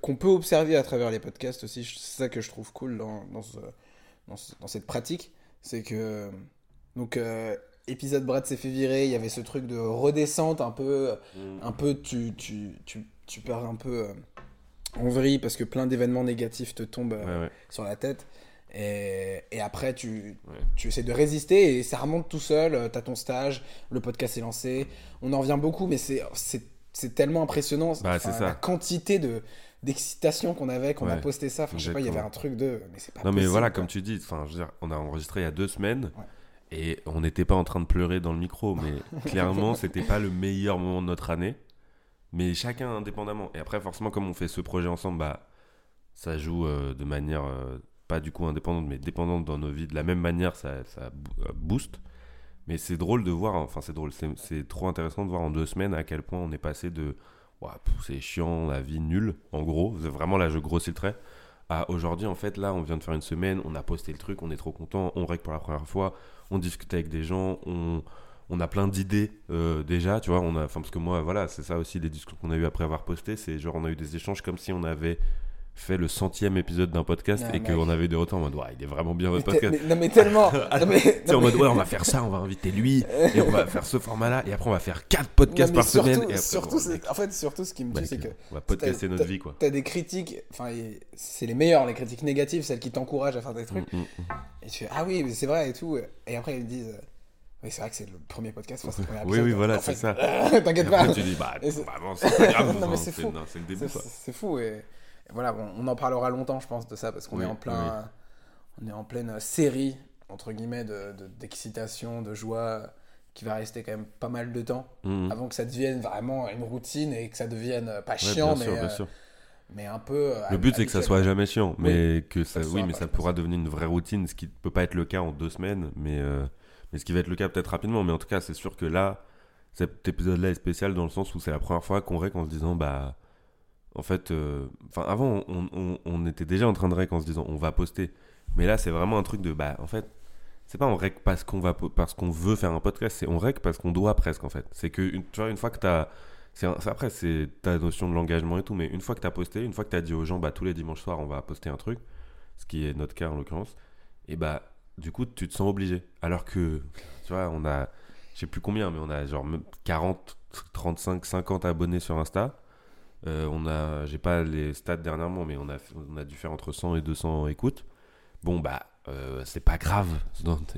qu'on peut observer à travers les podcasts aussi. C'est ça que je trouve cool dans, dans, ce- dans, ce- dans cette pratique. C'est que. Donc, euh, épisode Brad s'est fait virer, il y avait ce truc de redescente un peu. Un peu, tu, tu, tu, tu pars un peu euh, en vrille parce que plein d'événements négatifs te tombent euh, Ouais, ouais. sur la tête. Et, et après, tu, Ouais. tu essaies de résister et ça remonte tout seul. euh, T'as ton stage, le podcast est lancé. On en revient beaucoup, mais c'est tellement impressionnant. Bah, Enfin, ça. La quantité de d'excitation qu'on avait, qu'on a Ouais, posté ça. Enfin, je sais pas, il y avait un truc de. Mais c'est pas Non mais voilà, quoi. comme tu dis, enfin, je veux dire, on a enregistré il y a deux semaines Ouais. Et on n'était pas en train de pleurer dans le micro, mais (laughs) clairement, c'était pas le meilleur moment de notre année. Mais chacun indépendamment. Et après, forcément, comme on fait ce projet ensemble, bah, ça joue euh, de manière euh, pas du coup indépendante, mais dépendante dans nos vies. De la même manière, ça, ça euh, booste. Mais c'est drôle de voir, enfin c'est drôle, c'est- trop intéressant de voir en deux semaines à quel point on est passé de pff, c'est chiant, la vie nulle, en gros, vraiment là je grossis le trait, aujourd'hui en fait là on vient de faire une semaine, on a posté le truc, on est trop content, on règle pour la première fois, on discute avec des gens, on, on a plein d'idées euh, déjà, tu vois, on a, parce que moi voilà, c'est ça aussi les discussions qu'on a eu après avoir posté, c'est genre on a eu des échanges comme si on avait fait le centième épisode d'un podcast et qu'on avait des retours en mode ouais, il est vraiment bien votre podcast. mais- non, mais tellement. (laughs) non, mais- en mode ouais on va faire ça, on va inviter lui et on va (laughs) faire ce format là et après on va faire quatre podcasts par surtout, semaine et après, surtout, mec, en fait, surtout, ce qui me bah, tue, c'est que on va podcaster notre vie quoi. t'as des critiques. Enfin, c'est les meilleures, les critiques négatives, celles qui t'encouragent à faire des trucs. Mm, mm, mm. Et tu fais ah oui, mais c'est vrai et tout. Et après ils disent euh, oui c'est vrai que c'est le premier podcast, enfin, le premier Oui, épisode. oui, voilà, En c'est ça. (laughs) T'inquiète pas. tu dis, bah, c'est- bah, pas grave. Non, mais c'est fou. C'est le début, C'est quoi. c'est fou et voilà, bon, on en parlera longtemps je pense de ça parce qu'on Oui, est en plein, on est en pleine série entre guillemets de de- d'excitation, de, joie qui va rester quand même pas mal de temps Mhm. avant que ça devienne vraiment une routine et que ça devienne euh, pas Ouais, chiant bien sûr, mais bien euh, sûr. mais un peu. euh, Le but, c'est que ça soit jamais chiant, mais que ça, Ça oui, mais ça pourra devenir une vraie routine, ce qui peut pas être le cas en deux semaines, mais, euh, Mais ce qui va être le cas peut-être rapidement, mais en tout cas, c'est sûr que là, cet épisode-là est spécial dans le sens où c'est la première fois qu'on rec en se disant, bah, en fait, euh, enfin, avant, on, était déjà en train de rec en se disant, on va poster. Mais là, c'est vraiment un truc de, bah, en fait, c'est pas on rec parce qu'on va, parce qu'on veut faire un podcast, c'est on rec parce qu'on doit presque, en fait. C'est que, tu vois, une fois que t'as, c'est après, c'est ta notion de l'engagement et tout, mais une fois que t'as posté, une fois que t'as dit aux gens, bah, tous les dimanches soirs, on va poster un truc, ce qui est notre cas en l'occurrence, et bah, du coup, tu te sens obligé. Alors que, tu vois, on a, je sais plus combien, mais on a genre même 40, 35, 50 abonnés sur Insta. Euh, on a, j'ai pas les stats dernièrement, mais on a, dû faire entre 100 et 200 écoutes. Bon, bah, euh, c'est pas grave.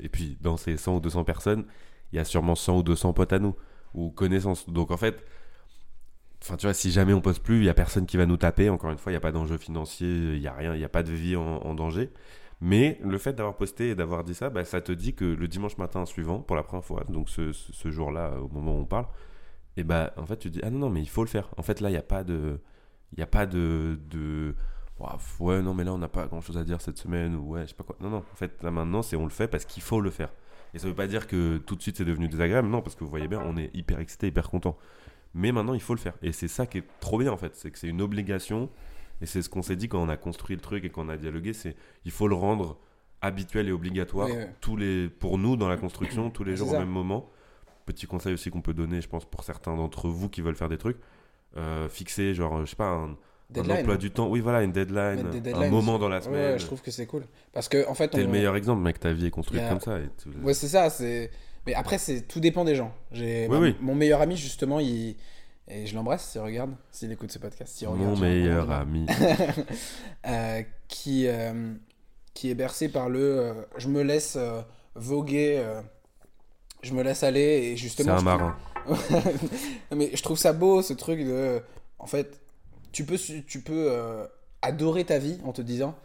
Et puis, dans ces 100 ou 200 personnes, il y a sûrement 100 ou 200 potes à nous, ou connaissances. Donc, en fait, enfin, tu vois, si jamais on poste plus, il y a personne qui va nous taper. Encore une fois, il n'y a pas d'enjeu financier, il y a rien, il n'y a pas de vie en, danger. Mais le fait d'avoir posté et d'avoir dit ça, bah, ça te dit que le dimanche matin suivant, pour la première fois, donc ce jour-là, au moment où on parle, et bah en fait tu te dis ah non non mais il faut le faire. En fait là il n'y a pas de, il y a pas de, ouais non mais là on n'a pas grand-chose à dire cette semaine ou ouais je sais pas quoi. Non non en fait là maintenant c'est on le fait parce qu'il faut le faire. Et ça veut pas dire que tout de suite c'est devenu désagréable non parce que vous voyez bien on est hyper excité hyper content. Mais maintenant il faut le faire et c'est ça qui est trop bien en fait c'est que c'est une obligation et c'est ce qu'on s'est dit quand on a construit le truc et qu'on a dialogué c'est il faut le rendre habituel et obligatoire tous les pour nous dans la construction tous les jours au même moment petit conseil aussi qu'on peut donner je pense pour certains d'entre vous qui veulent faire des trucs euh, fixer genre je sais pas un, emploi du temps oui voilà une deadline, un moment dans la semaine ouais, je trouve que c'est cool. Parce que, en fait, t'es on... le meilleur exemple mec ta vie est construite a- comme ça et Ouais, c'est ça. C'est. Mais après, c'est tout dépend des gens. J'ai Oui, bah, oui. mon meilleur ami justement, il et je l'embrasse s'il regarde, s'il écoute ce podcast, regarde. mon meilleur ami (laughs) Euh, qui euh, qui est bercé par le. euh, je me laisse voguer, je me laisse aller et c'est justement. un je- marin Non, (laughs) mais je trouve ça beau ce truc de. En fait, tu peux tu peux euh, adorer ta vie en te disant.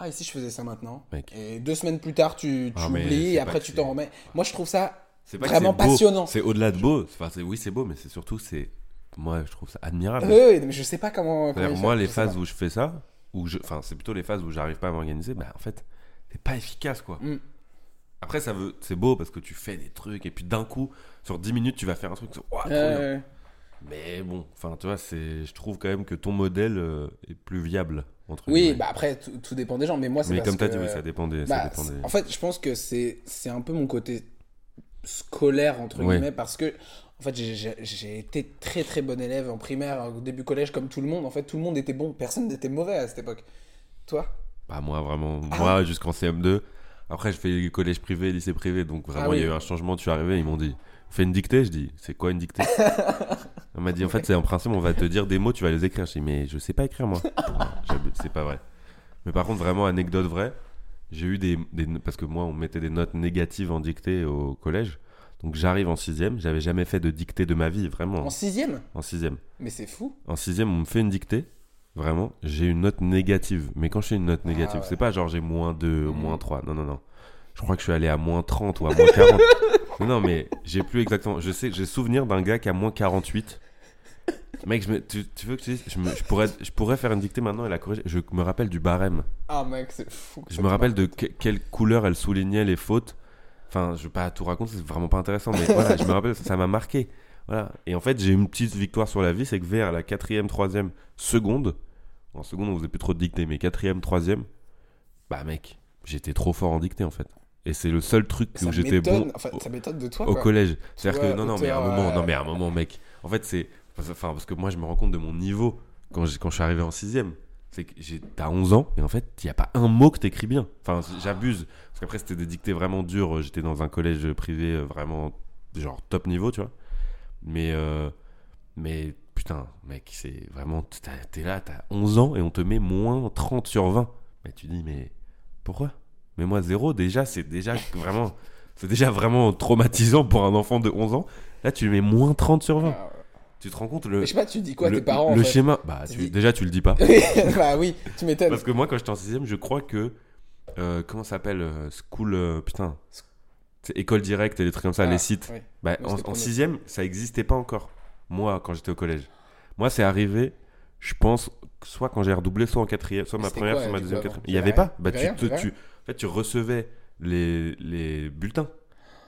Ah, et si je faisais ça maintenant Mec? Et deux semaines plus tard, tu, tu Ah, oublies c'est et après tu c'est- t'en remets. Moi, je trouve ça c'est pas Vraiment c'est passionnant. c'est au-delà de beau enfin, c'est- oui c'est beau mais c'est surtout c'est moi je trouve ça admirable Oui, oui, mais je sais pas comment. moi, fait, les phases où je fais ça, où je... enfin, c'est plutôt les phases où j'arrive pas à m'organiser, bah, en fait, c'est pas efficace, quoi. Mm. Après, ça veut... c'est beau parce que tu fais des trucs, et puis d'un coup, sur 10 minutes, tu vas faire un truc, ouah, trop Ouais, bien. ouais. Mais bon, enfin, tu vois, c'est... je trouve quand même que ton modèle euh, est plus viable, entre Oui, bah après, tout, dépend des gens, mais moi, c'est Mais parce comme t'as dit, oui, ça dépendait. Bah, ça dépendait. En fait, je pense que c'est c'est un peu mon côté scolaire, entre Ouais. guillemets, parce que, en fait, j'ai été très très bon élève en primaire, au début collège, comme tout le monde. En fait, tout le monde était bon, personne n'était mauvais à cette époque. Toi? Bah, moi, vraiment, Ah. moi, jusqu'en CM2. Après, je fais collège privé, lycée privé, donc vraiment, Ah oui. il y a eu un changement. Tu es arrivé, ils m'ont dit, fais une dictée. Je dis, c'est quoi une dictée? (laughs) On m'a dit, en fait, c'est en principe, on va te dire des mots, tu vas les écrire. Je dis, mais je sais pas écrire, moi. (laughs) C'est pas vrai. Mais par contre, vraiment, anecdote vraie, j'ai eu des, des- Parce que moi, on mettait des notes négatives en dictée au collège. Donc, j'arrive en sixième, j'avais jamais fait de dictée de ma vie, vraiment. En sixième? En sixième. Mais c'est fou. En sixième, on me fait une dictée. Vraiment, j'ai une note négative. Mais quand je fais une note négative, Ah ouais. c'est pas genre j'ai moins 2, Mhm. moins 3. Non, non, non. Je crois que je suis allé à moins 30 ou à moins 40. (laughs) non, non, mais j'ai plus exactement. Je sais, j'ai souvenir d'un gars qui a moins 48. Mec, je me- tu, tu veux que je, te dise, je, me- je pourrais, je pourrais faire une dictée maintenant et la corriger. Je me rappelle du barème. Ah, mec, c'est fou. Je me rappelle de que- quelle couleur elle soulignait les fautes. Enfin, je vais pas tout raconter, c'est vraiment pas intéressant, mais voilà, je me rappelle, ça ça m'a marqué. Voilà. Et en fait, j'ai une petite victoire sur la vie, c'est que vers la quatrième, troisième seconde, en seconde, on faisait plus trop de dictée, mais quatrième, troisième, bah mec, j'étais trop fort en dictée en fait. Et c'est le seul truc où j'étais bon enfin, ça m'étonne de toi. au quoi. collège. C'est-à-dire que non, non, mais à un moment, euh, non, mais à un moment, mec. En fait, c'est, enfin, parce que moi, je me rends compte de mon niveau quand, quand je suis arrivé en sixième. C'est que j'ai, t'as 11 ans et en fait, il y a pas un mot que t'écris bien. Enfin, j'abuse parce qu'après, c'était des dictées vraiment dures. J'étais dans un collège privé euh, vraiment genre top niveau, tu vois. Mais, euh, mais putain, mec, c'est vraiment, t'es là, t'as 11 ans et on te met moins 30 sur 20. Mais tu dis, mais pourquoi? Mais moi, zéro, déjà, c'est déjà (laughs) vraiment. C'est déjà vraiment traumatisant pour un enfant de 11 ans. Là, tu lui mets moins 30 sur 20. Ah, Tu te rends compte le, mais je sais pas, tu dis quoi le, tes parents le en fait schéma Bah, Tu tu- dis- déjà, tu le dis pas. (laughs) Bah oui, tu m'étonnes. Parce que moi, quand j'étais en 6ème, je crois que. euh, comment ça s'appelle euh, School. euh, putain. C'est école directe et des trucs comme ça, Ah, les sites. oui. Bah, Moi, en, c'était en premier. sixième, ça existait pas encore. Moi, quand j'étais au collège. Moi, c'est arrivé, je pense, soit quand j'ai redoublé, soit en quatrième, soit ma première, quoi, soit ma deuxième, quatrième. Il Il y y avait pas. Bah, tu, te- en fait, tu recevais les, les bulletins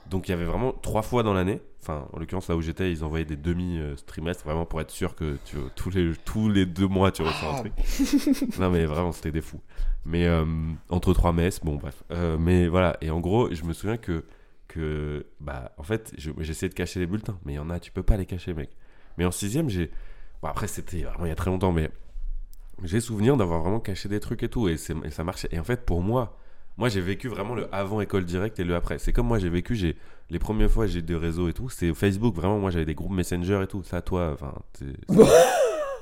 Donc il y avait vraiment trois fois dans l'année, enfin en l'occurrence là où j'étais, ils envoyaient des demi-trimestres vraiment pour être sûr que tu, tous, les, tous les deux mois tu reçois un Ah. truc. non mais vraiment c'était des fous. Mais euh, entre trois messes, bon bref. Euh, mais voilà, et en gros je me souviens que, que bah en fait je- j'essayais de cacher les bulletins, mais il y en a, tu peux pas les cacher mec. Mais en sixième j'ai... Bon après c'était vraiment il y a très longtemps, mais j'ai souvenir d'avoir vraiment caché des trucs et tout, et, et ça marchait. Et en fait pour moi... Moi, j'ai vécu vraiment le avant école directe et le après. C'est comme moi, j'ai vécu, j'ai les premières fois, j'ai des réseaux et tout. C'est Facebook, vraiment. Moi, j'avais des groupes Messenger et tout. Ça, toi, enfin. (laughs)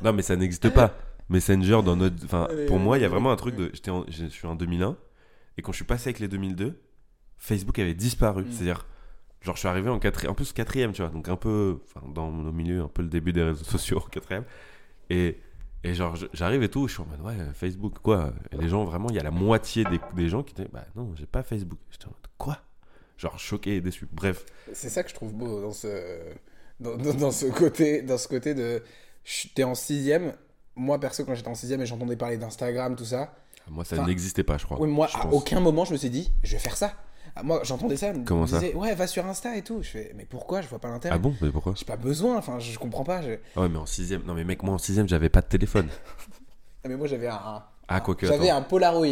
non, mais ça n'existe pas. Messenger dans notre. Enfin, pour moi, il y a vraiment un truc de. J'étais, je suis en 2001 et quand je suis passé avec les 2002, Facebook avait disparu. Mm. C'est-à-dire, genre, je suis arrivé en quatrième, en plus quatrième, tu vois. Donc un peu, enfin, dans le milieu, un peu le début des réseaux sociaux, quatrième. Et et genre, j'arrive et tout, je suis en mode, ouais, Facebook, quoi. Et les gens, vraiment, il y a la moitié des, des gens qui disaient, bah non, j'ai pas Facebook. J'étais en mode, quoi? Genre, choqué et déçu. Bref, C'est ça que je trouve beau dans ce, dans, dans- dans ce, côté, dans ce côté de. T'es en sixième. Moi, perso, quand j'étais en sixième et j'entendais parler d'Instagram, tout ça. moi, ça n'existait pas, je crois. Oui, moi, je à pense. aucun moment, je me suis dit, je vais faire ça. Ah, Moi, j'entendais ça. me Comment ça disait, ouais, va sur Insta et tout. Je fais, mais pourquoi? Je vois pas l'intérêt. Ah bon? Mais pourquoi? J'ai pas besoin, enfin, je, je comprends pas. je- Ah ouais, mais en sixième. Non, mais mec, moi, en sixième, j'avais pas de téléphone. Ah, mais moi, j'avais un. Ah, quoique, J'avais un Polaroid.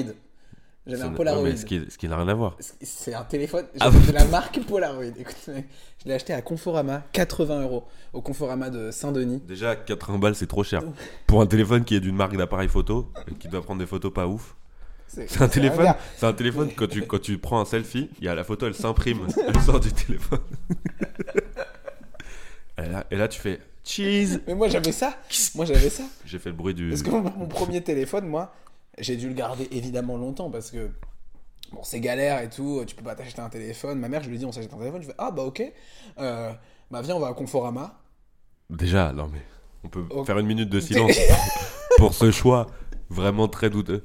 J'avais un Polaroid. ouais, mais ce qui, ce qui n'a rien à voir. C'est un téléphone. Ah de la marque Polaroid. (laughs) Écoute, mec, je l'ai acheté à Conforama, 80 euros. Au Conforama de Saint-Denis. Déjà, 80 balles, c'est trop cher. Pour un téléphone qui est d'une marque d'appareil photo, et qui doit prendre des photos pas ouf. C'est un téléphone, c'est un téléphone quand tu, quand tu prends un selfie, il y a la photo, elle s'imprime, (laughs) elle sort du téléphone. et, là, et là, tu fais cheese. Mais moi, j'avais ça. Moi, j'avais ça. (laughs) J'ai fait le bruit du. Parce que mon, mon premier téléphone, moi, j'ai dû le garder évidemment longtemps parce que bon, c'est galère et tout. Tu peux pas t'acheter un téléphone. Ma mère, je lui dis, on s'achète un téléphone. Je fais, ah bah ok. Euh, bah viens, on va à Conforama. Déjà, non mais on peut Oh. faire une minute de (laughs) silence pour ce choix vraiment très douteux.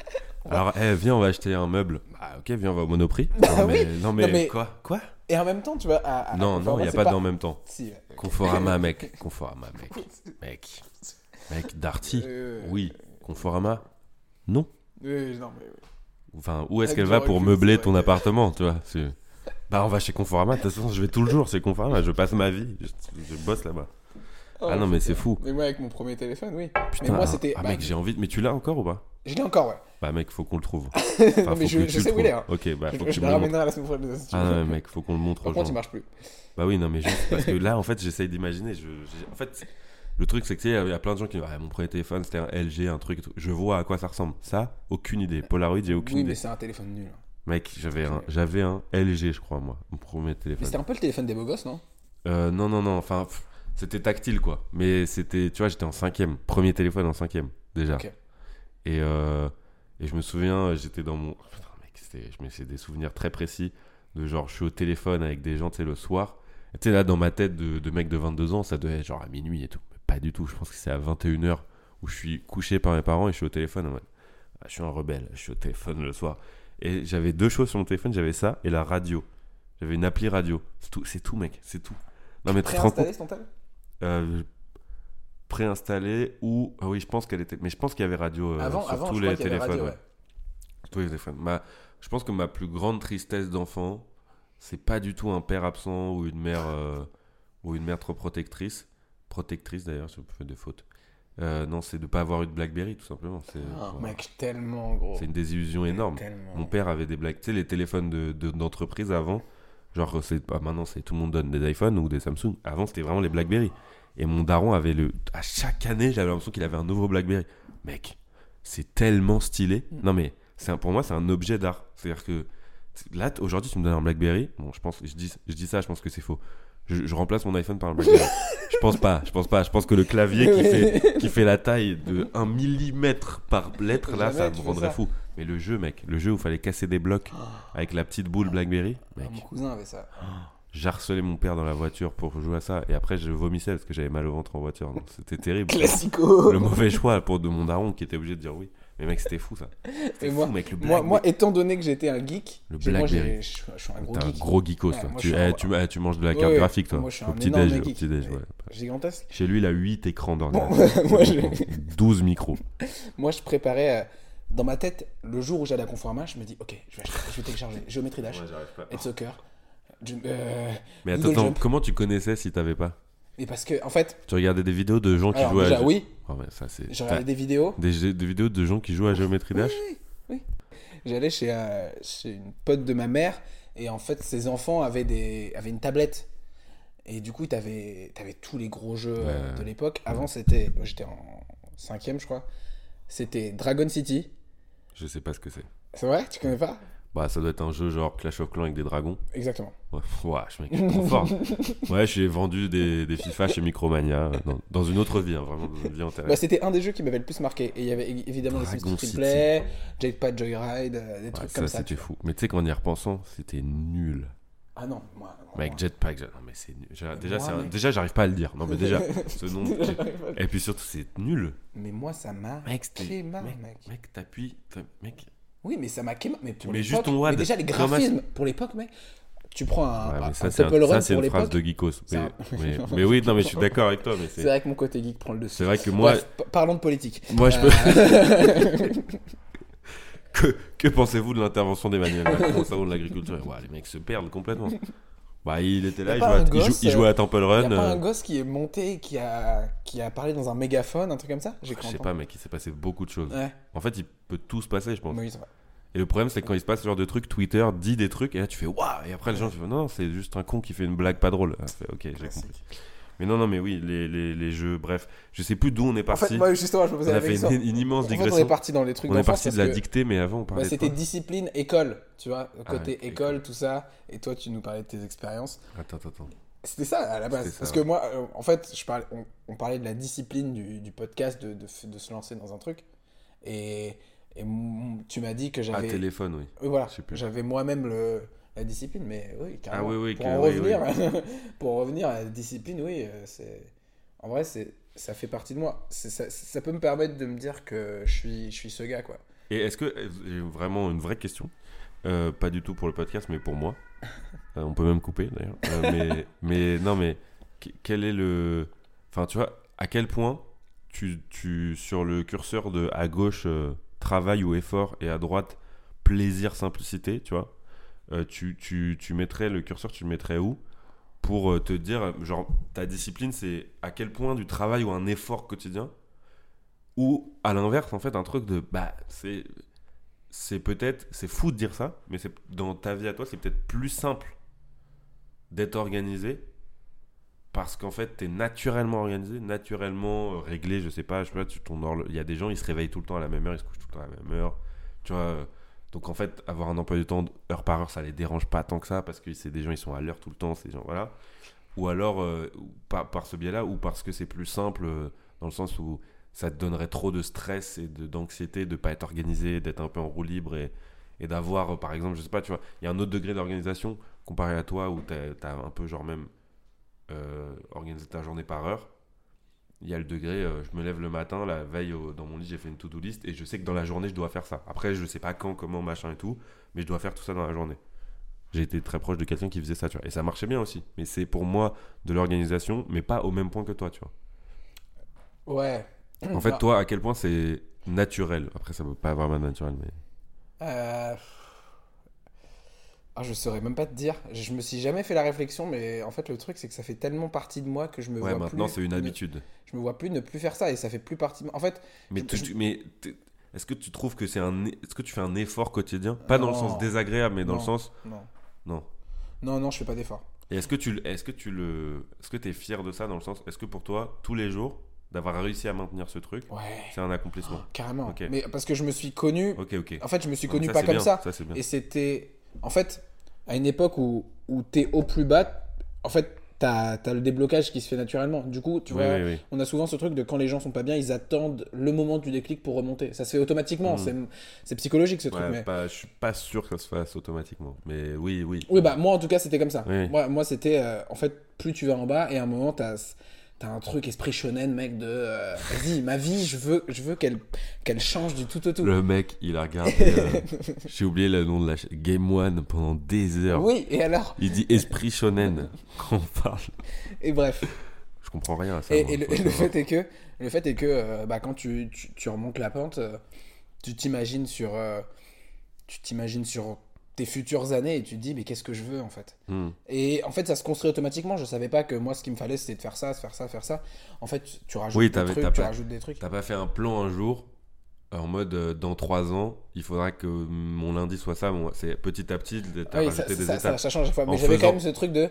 Alors, eh, viens, on va acheter un meuble. Bah, ok, viens, on va au Monoprix. Bah non, mais, oui. non, mais, Non, mais- quoi Quoi Et en même temps, tu vois, à, à Non, non, il n'y a pas, d'en même temps. Si, ouais. Conforama, mec. (laughs) Conforama, mec. Mec. Mec, Darty. Euh, Oui. Conforama Non. euh, non, mais, Enfin, où est-ce qu'elle va pour meubler ton appartement, tu vois Bah, on va chez Conforama. De toute façon, je vais tout le jour chez Conforama. Je passe ma vie. Je, je bosse là-bas. Oh, ah non, mais c'est fou. Mais moi, avec mon premier téléphone, oui. Putain, mais moi, c'était. ah, bah, mec, j'ai envie. Mais tu l'as encore ou pas? Je l'ai encore, ouais. Bah, mec, faut qu'on le trouve. (laughs) Non, Enfin, mais faut je, sais où il est. hein. Ok, bah, faut je que je tu me le montres. la semaine prochaine. si Ah non, mais mec, faut qu'on le montre Par contre, il marche plus. Bah oui, non, mais juste parce que là, en fait, j'essaye d'imaginer. Je, en fait, le truc, c'est que tu sais, il y a plein de gens qui disent ah, mon premier téléphone, c'était un LG, un truc et tout. Je vois à quoi ça ressemble. Ça, aucune idée. Polaroid, j'ai aucune Oui, idée. mais c'est un téléphone nul. hein. Mec, j'avais un, j'avais un LG, je crois, moi, mon premier Mais téléphone. c'était un peu le téléphone des beaux gosses, non? Euh, non, non, non, enfin, pff, c'était tactile, quoi. Mais c'était, tu vois, j'étais en cinquième. Premier téléphone en cinquième, déjà. Et, euh, et je me souviens, j'étais dans mon. Putain, mec, c'était, je me fais des souvenirs très précis de genre, je suis au téléphone avec des gens, tu sais, le soir. Tu sais, là, dans ma tête de, de mec de 22 ans, ça devait être genre à minuit et tout. Mais pas du tout. Je pense que c'est à 21h où je suis couché par mes parents et je suis au téléphone en mode. Ah, je suis un rebelle, je suis au téléphone le soir. Et j'avais deux choses sur mon téléphone, j'avais ça et la radio. J'avais une appli radio. C'est tout, c'est tout, mec, c'est tout. Non, mais tu te rends compte Euh, préinstallée ou ah oui je pense qu'elle était mais je pense qu'il y avait radio euh, Avant, sur avant, tous les téléphones radio, ouais. ouais. Sur tous les téléphones Ma- je pense que ma plus grande tristesse d'enfant c'est pas du tout un père absent ou une mère euh, ou une mère trop protectrice protectrice d'ailleurs je fais des fautes Euh, non c'est de pas avoir eu de BlackBerry tout simplement c'est Ah, voilà. mec, tellement gros. c'est une désillusion énorme Tellement. mon père avait des blagues. Tu sais, les téléphones de- de- d'entreprise avant, genre, c'est pas maintenant, c'est tout le monde donne des iPhones ou des Samsung. Avant, c'était vraiment les Blackberry. Et mon daron avait le. À chaque année, j'avais l'impression qu'il avait un nouveau Blackberry. Mec, c'est tellement stylé. Mm. Non, mais c'est un- pour moi, c'est un objet d'art. C'est-à-dire que là, aujourd'hui, tu me donnes un Blackberry. Bon, je pense, je dis, je dis ça, je pense que c'est faux. Je, je remplace mon iPhone par un Blackberry. (laughs) je pense pas, je pense pas. Je pense que le clavier qui fait, qui fait la taille de 1 mm par lettre, là, Jamais ça me rendrait fou. Mais le jeu, mec, le jeu où il fallait casser des blocs avec la petite boule Blackberry, Ah, mec, mon cousin avait ça. j'harcelais mon père dans la voiture pour jouer à ça. Et après, je vomissais parce que j'avais mal au ventre en voiture. Donc, C'était terrible. Classico. Le mauvais choix pour de mon daron qui était obligé de dire oui. Mais mec, c'était fou ça. C'était Et fou, moi- mec. Le Moi, étant donné que j'étais un geek, Le moi, je suis un gros T'es un gros geekos, Ouais, toi. moi, tu, eh, un- tu, eh, tu manges de la carte ouais. graphique, toi. Moi, je suis au un petit déj. Petit déj, Ouais. Gigantesque. Chez lui, il a 8 écrans d'ordinateur. (laughs) moi, je- 12 micros. (laughs) Moi, je préparais euh, dans ma tête le jour où j'allais à Conforama, je me dis, ok, je vais, acheter- je vais télécharger (laughs) Géométrie Dash, et Soccer. Euh, Mais attends, comment tu connaissais si t'avais pas Mais parce que, en fait, Tu regardais des vidéos de gens qui alors jouaient déjà, à. oui, Oh, ouais, ça, c'est... j'ai t'as- regardé des vidéos. Des, vidéos de gens qui jouent à Géométrie Dash J'allais chez, euh, chez une pote de ma mère et en fait ses enfants avaient, des, avaient une tablette. Et du coup, t'avais avais tous les gros jeux euh, Ouais. de l'époque. Avant, c'était. J'étais en cinquième, je crois. C'était Dragon City. Je sais pas ce que c'est. C'est vrai? Tu connais pas? Bah, ça doit être un jeu genre Clash of Clans avec des dragons. Exactement. Ouais, je suis trop fort. (laughs) Ouais, j'ai vendu des, des FIFA chez Micromania euh, dans, dans une autre vie, hein, vraiment dans une vie Bah, antérieure. c'était un des jeux qui m'avait le plus marqué. Et il y avait é- évidemment les Dragon Sims City. Play, Jetpack Joyride, euh, des Ouais, trucs ça, comme ça. c'était tu vois. fou. Mais tu sais qu'en y repensant, c'était nul. Ah non, moi. Mais avec Jetpack, non, mais c'est nul. Déjà, moi, un- déjà, j'arrive pas à le dire. Non, mais déjà, (laughs) ce nom. Et puis surtout, c'est nul. Mais moi, ça m'a Mec, quémé, mec, mec. Mec, t'appuies. Mec, Oui, mais ça m'a quémé. Mais pour l'époque- juste ton WAD Mais déjà, les graphismes, pour l'époque, mec, tu prends un, Ouais, un mais ça, c'est un- ça, une phrase de geekos. Mais, un- mais- (laughs) mais oui, non, mais je suis d'accord avec toi. Mais C'est vrai que mon côté geek prend le dessus. c'est vrai que moi, Bref, parlons de politique. moi, je peux. Euh, (laughs) que que pensez-vous de l'intervention d'Emmanuel Macron au salon de l'agriculture? Ouais, les mecs se perdent complètement. Bah, il était là, il jouait, à, un il jou- gosse, il jouait à Temple Run. y a pas euh, un gosse qui est monté, qui a, qui a parlé dans un mégaphone, un truc comme ça? J'ai Je sais pas, mec, il s'est passé beaucoup de choses. Ouais, En fait, il peut tout se passer, je pense. oui. Et le problème, c'est que quand il se passe ce genre de truc, Twitter dit des trucs, et là tu fais waouh, et après les gens tu fais non, c'est juste un con qui fait une blague pas drôle. Ah, fait, ok, j'ai compris. Mais non, non, mais oui, les, les, les jeux, bref, je sais plus d'où on est En parti. fait, moi, justement, je me posais on a fait une, une immense En fait, on est digression. parti dans les trucs on est parti de la dictée, mais avant on bah, parlait de C'était discipline, école, tu vois, Ah côté école, école. tout ça. Et toi, tu nous parlais de tes expériences. Attends, attends, attends. C'était ça à la base. Ça, Parce ouais. que moi, euh, en fait, je parlais, on, on parlait de la discipline du, du podcast, de, de, se lancer dans un truc. Et, et tu m'as dit que Ah, j'avais. téléphone, oui. Oui, voilà. J'avais moi-même le, la discipline, mais oui, carrément. Ah oui, oui, pour, en revenir, (laughs) pour en revenir à la discipline, oui, euh, c'est. En vrai, c'est ça fait partie de moi. Ça, ça peut me permettre de me dire que je suis, je suis ce gars, quoi. Et est-ce que, j'ai vraiment une vraie question, Euh, pas du tout pour le podcast, mais pour moi. (laughs) Euh, on peut même couper d'ailleurs. Euh, mais, (laughs) mais non, mais que- quel est le. Enfin, tu vois, à quel point tu, tu sur le curseur de à gauche euh, travail ou effort et à droite plaisir, simplicité, tu vois, euh, tu, tu, tu mettrais le curseur, tu le mettrais où pour euh, te dire, genre, ta discipline, c'est à quel point du travail ou un effort quotidien ou à l'inverse, en fait, un truc de, bah, c'est c'est peut-être, c'est fou de dire ça, mais c'est dans ta vie à toi, c'est peut-être plus simple d'être organisé parce qu'en fait, tu es naturellement organisé, naturellement euh, réglé, je sais pas, je sais pas, tu, ton il y a des gens, ils se réveillent tout le temps à la même heure, ils se couchent tout le temps à la même heure, tu vois. Donc en fait, avoir un emploi du temps heure par heure, ça les dérange pas tant que ça parce que c'est des gens, ils sont à l'heure tout le temps, ces gens, voilà. Ou alors, euh, par, ce biais-là, ou parce que c'est plus simple euh, dans le sens où ça te donnerait trop de stress et d'anxiété de pas être organisé, d'être un peu en roue libre et, d'avoir, euh, par exemple, je sais pas, tu vois, il y a un autre degré d'organisation comparé à toi où tu as, un peu genre même organisé ta journée par heure. Il y a le degré, euh, je me lève le matin, la veille au- dans mon lit, j'ai fait une to-do list et je sais que dans la journée, je dois faire ça. Après, je sais pas quand, comment, machin et tout, mais je dois faire tout ça dans la journée. J'ai été très proche de quelqu'un qui faisait ça, tu vois. Et ça marchait bien aussi. Mais c'est pour moi de l'organisation, mais pas au même point que toi, tu vois. Ouais. En fait, Ah, toi, à quel point c'est naturel? Après, ça peut pas vraiment être naturel, mais. euh, Ah, je saurais même pas te dire. Je me suis jamais fait la réflexion, mais en fait, le truc, c'est que ça fait tellement partie de moi que je me Ouais, vois maintenant, plus c'est une ne- habitude. Je me vois plus ne plus faire ça et ça fait plus partie de moi. En fait, Mais, Je- tu- je- tu- mais t'es- est-ce que tu trouves que c'est un. Est-ce que tu fais un effort quotidien? Pas dans le sens désagréable, mais dans le sens. non. Non. Non, non, je fais pas d'effort. Et est-ce que tu, le- est-ce que tu le, est-ce que es fier de ça dans le sens, est-ce que pour toi, tous les jours, d'avoir réussi à maintenir ce truc, Ouais. c'est un accomplissement? Carrément. Ok. Mais parce que je me suis connu. Ok, ok. En fait, je me suis connu ça, pas comme bien, ça. Ça, c'est bien. Et c'était. En fait, à une époque où, où t'es au plus bas, en fait, t'as as le déblocage qui se fait naturellement. Du coup, tu Oui, vois, oui, oui. on a souvent ce truc de quand les gens sont pas bien, ils attendent le moment du déclic pour remonter. Ça se fait automatiquement. Mhm. C'est psychologique ce truc. Mais... pas- je suis pas sûr que ça se fasse automatiquement. Mais oui, oui. Oui, bah moi en tout cas, c'était comme ça. Moi, moi c'était. euh, en fait, plus tu vas en bas, et à un moment, t'as. T'as un truc esprit shonen, mec, de euh, vas-y, ma vie, je veux, je veux qu'elle qu'elle change du tout au tout. Le mec, il a regardé. (laughs) euh, J'ai oublié le nom de la. Game One pendant des heures. Oui, et alors Il dit esprit shonen (laughs) quand on parle. Et bref. Je comprends rien à ça. Et, moi, et le, et fait est que, le fait est que euh, bah, quand tu, tu, tu remontes la pente, tu t'imagines sur, euh, tu t'imagines sur tes futures années et tu te dis, mais qu'est-ce que je veux en fait? Hmm. Et en fait, ça se construit automatiquement. Je savais pas que moi, ce qu'il me fallait, c'était de faire ça, de faire ça, de faire ça. En fait, tu rajoutes Oui, des trucs, tu pas- rajoutes des trucs. T'as pas fait un plan un jour euh, en mode euh, dans trois ans, il faudra que mon lundi soit ça. Bon, c'est petit à petit, t'as Oui, rajouté ça, des ça, étapes. ça change à chaque fois. Mais j'avais quand faisant. même ce truc de,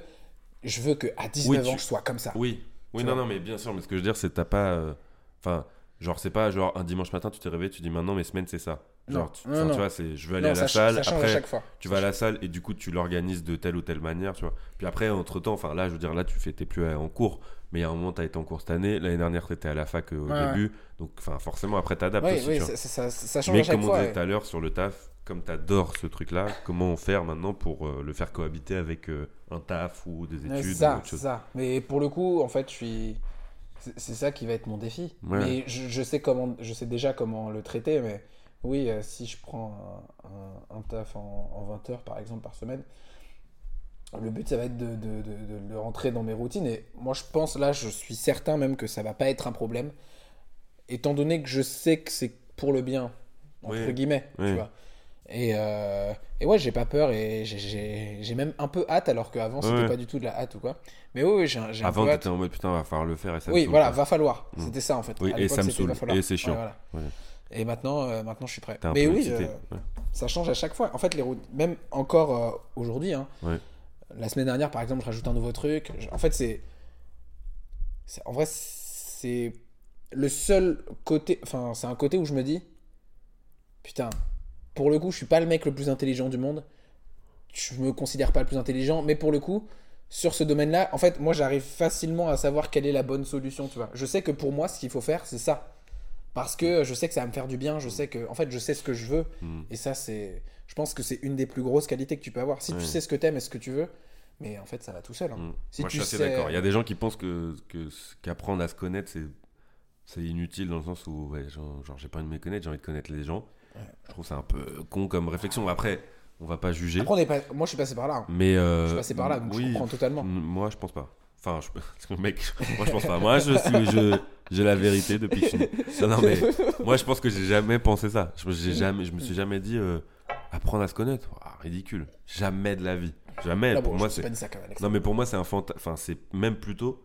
je veux que à 19 Oui, ans, je sois comme ça. Oui, oui, non, non, mais bien sûr, mais ce que je veux dire, c'est que t'as pas. euh, Enfin, genre, c'est pas genre un dimanche matin, tu t'es réveillé, tu dis maintenant mes semaines, c'est ça. Genre, tu, non, tu vois, c'est je veux aller Non, à la salle, après à chaque fois. tu vas à la salle et du coup tu l'organises de telle ou telle manière, tu vois. Puis après, entre temps, enfin là, je veux dire, là, tu fais, t'es plus en cours, mais il y a un moment, t'as été en cours cette année, l'année dernière, t'étais à la fac euh, au Ouais, ouais. début, donc, enfin, forcément, après, t'adaptes Oui, aussi, oui, tu vois. ça, ça, ça- ça change Mais à chaque comme on fois. disait ouais. tout à l'heure sur le taf, comme t'adores ce truc-là, comment faire maintenant pour euh, le faire cohabiter avec euh, un taf ou des Ouais, études ça, ou autre chose? ça. Mais pour le coup, en fait, je suis. C'est ça qui va être mon défi. Ouais. Mais je, je sais comment, je sais déjà comment le traiter. Mais oui, euh, si je prends un, un- un taf en, en 20 heures, par exemple, par semaine, le but, ça va être de, de, de, de le rentrer dans mes routines. Et moi, je pense, là, je suis certain même que ça va pas être un problème. Étant donné que je sais que c'est pour le bien, entre Oui. guillemets, Oui. tu vois. Et, euh, et ouais, j'ai pas peur et j'ai- même un peu hâte, alors qu'avant, c'était Ouais. pas du tout de la hâte ou quoi. Mais oui, oui, j'ai un Avant, t'étais en mode putain, va falloir le faire et ça me Oui, voilà, va falloir. Mm. C'était ça en fait. Oui, À et ça me saoule. Et c'est chiant. Ouais, voilà. Ouais. Et maintenant, euh, maintenant, je suis prêt. Mais oui, euh, Ouais. ça change à chaque fois. En fait, les routes, même encore euh, aujourd'hui, hein, Ouais. la semaine dernière, par exemple, je rajoute un nouveau truc. Je- En fait, c'est. c'est- En vrai, c'est le seul côté. Enfin, c'est un côté où je me dis. Putain, pour le coup, je suis pas le mec le plus intelligent du monde. Je me considère pas le plus intelligent, mais pour le coup, sur ce domaine-là, en fait, moi, j'arrive facilement à savoir quelle est la bonne solution, tu vois. Je sais que pour moi, ce qu'il faut faire, c'est ça. Parce que je sais que ça va me faire du bien, je sais que, en fait, je sais ce que je veux. Mm. Et ça, c'est, je pense que c'est une des plus grosses qualités que tu peux avoir. Si tu sais ce que t'aimes et ce que tu veux, mais en fait, ça va tout seul. hein. Mm. Si Moi, tu je suis assez sais- d'accord. Il y a des gens qui pensent que qu'apprendre à se connaître, c'est c'est inutile dans le sens où, ouais, genre, genre, j'ai pas envie de me connaître, j'ai envie de connaître les gens. Ouais. Je trouve ça un peu con comme réflexion. Après, on va pas juger. Après, on est pas... moi, je suis passé par là. hein. Mais euh, Je suis passé par là, donc oui, je comprends totalement. Moi, je pense pas. Enfin, je... (laughs) mec, moi, je pense pas. Moi, je suis, je, j'ai la vérité depuis que je suis. Non, non, mais moi, je pense que j'ai jamais pensé ça. Je, j'ai jamais, je me suis jamais dit euh, apprendre à se connaître. Ah, ridicule. Jamais de la vie. Jamais. Non, pour bon, moi, c'est. Non, mais pour moi, c'est un fanta- Enfin, c'est même plutôt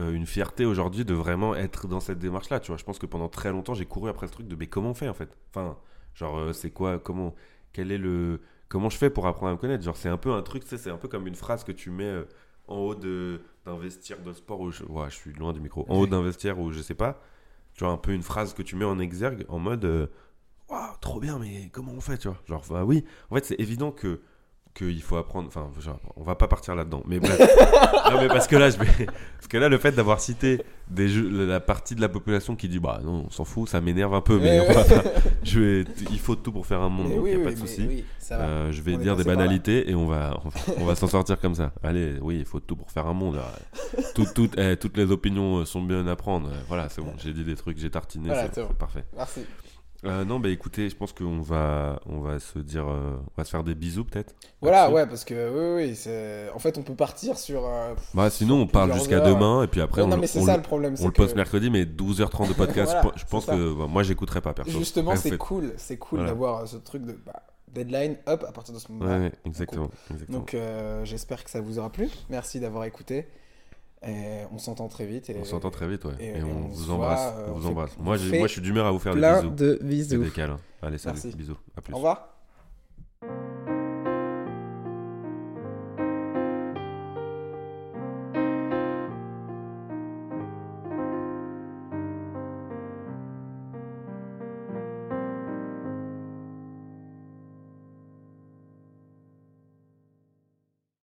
euh, une fierté aujourd'hui de vraiment être dans cette démarche-là. Tu vois, je pense que pendant très longtemps, j'ai couru après ce truc de mais comment on fait en fait? Enfin, genre, euh, c'est quoi Comment Quel est le Comment je fais pour apprendre à me connaître? Genre, c'est un peu un truc, c'est un peu comme une phrase que tu mets en haut de d'un vestiaire de sport où je, ouais, je suis loin du micro. En haut d'un vestiaire où je sais pas. Tu vois, un peu une phrase que tu mets en exergue en mode. euh, Waouh, trop bien, mais comment on fait, tu vois? Genre, bah oui, en fait, c'est évident que qu'il faut apprendre. Enfin, on va pas partir là-dedans. Mais bref. (laughs) non, mais parce que là, je vais. Parce que là, le fait d'avoir cité des jeux, la partie de la population qui dit, bah non, on s'en fout, ça m'énerve un peu, mais on va pas- je vais, il faut tout pour faire un monde, oui, il n'y a oui, pas de souci. oui. Euh, je vais On dire des banalités et on va, on va, s'en sortir comme ça. Allez, oui, il faut tout pour faire un monde. Tout- tout- eh, toutes les opinions euh, sont bien à prendre. Voilà, c'est bon, j'ai dit des trucs, j'ai tartiné, Voilà, c'est c'est bon. c'est parfait. Merci. Euh, non, bah écoutez, je pense qu'on va, on va se dire, euh, on va se faire des bisous peut-être. Voilà, ouais, parce que oui, oui, c'est... en fait, on peut partir sur. euh, Bah sinon, on parle jusqu'à demain et puis après Ouais, on, non, mais c'est on ça le- problème. on le que poste mercredi, mais 12h30 de (laughs) podcast, Voilà, je pense que bah, moi j'écouterai pas perso. Justement, c'est cool, c'est cool Voilà. d'avoir ce truc de bah, deadline up à partir de ce moment-là. ouais, exactement. exactement. Donc, j'espère que ça vous aura plu. Merci d'avoir écouté. On s'entend très vite. Et, on s'entend très vite, ouais. Et, on, vous embrasse. Euh, vous embrasse. Moi, moi, je suis d'humeur à vous faire des bisous. Plein de bisous. Et des. Allez, salut. Bisous. À plus. Au revoir.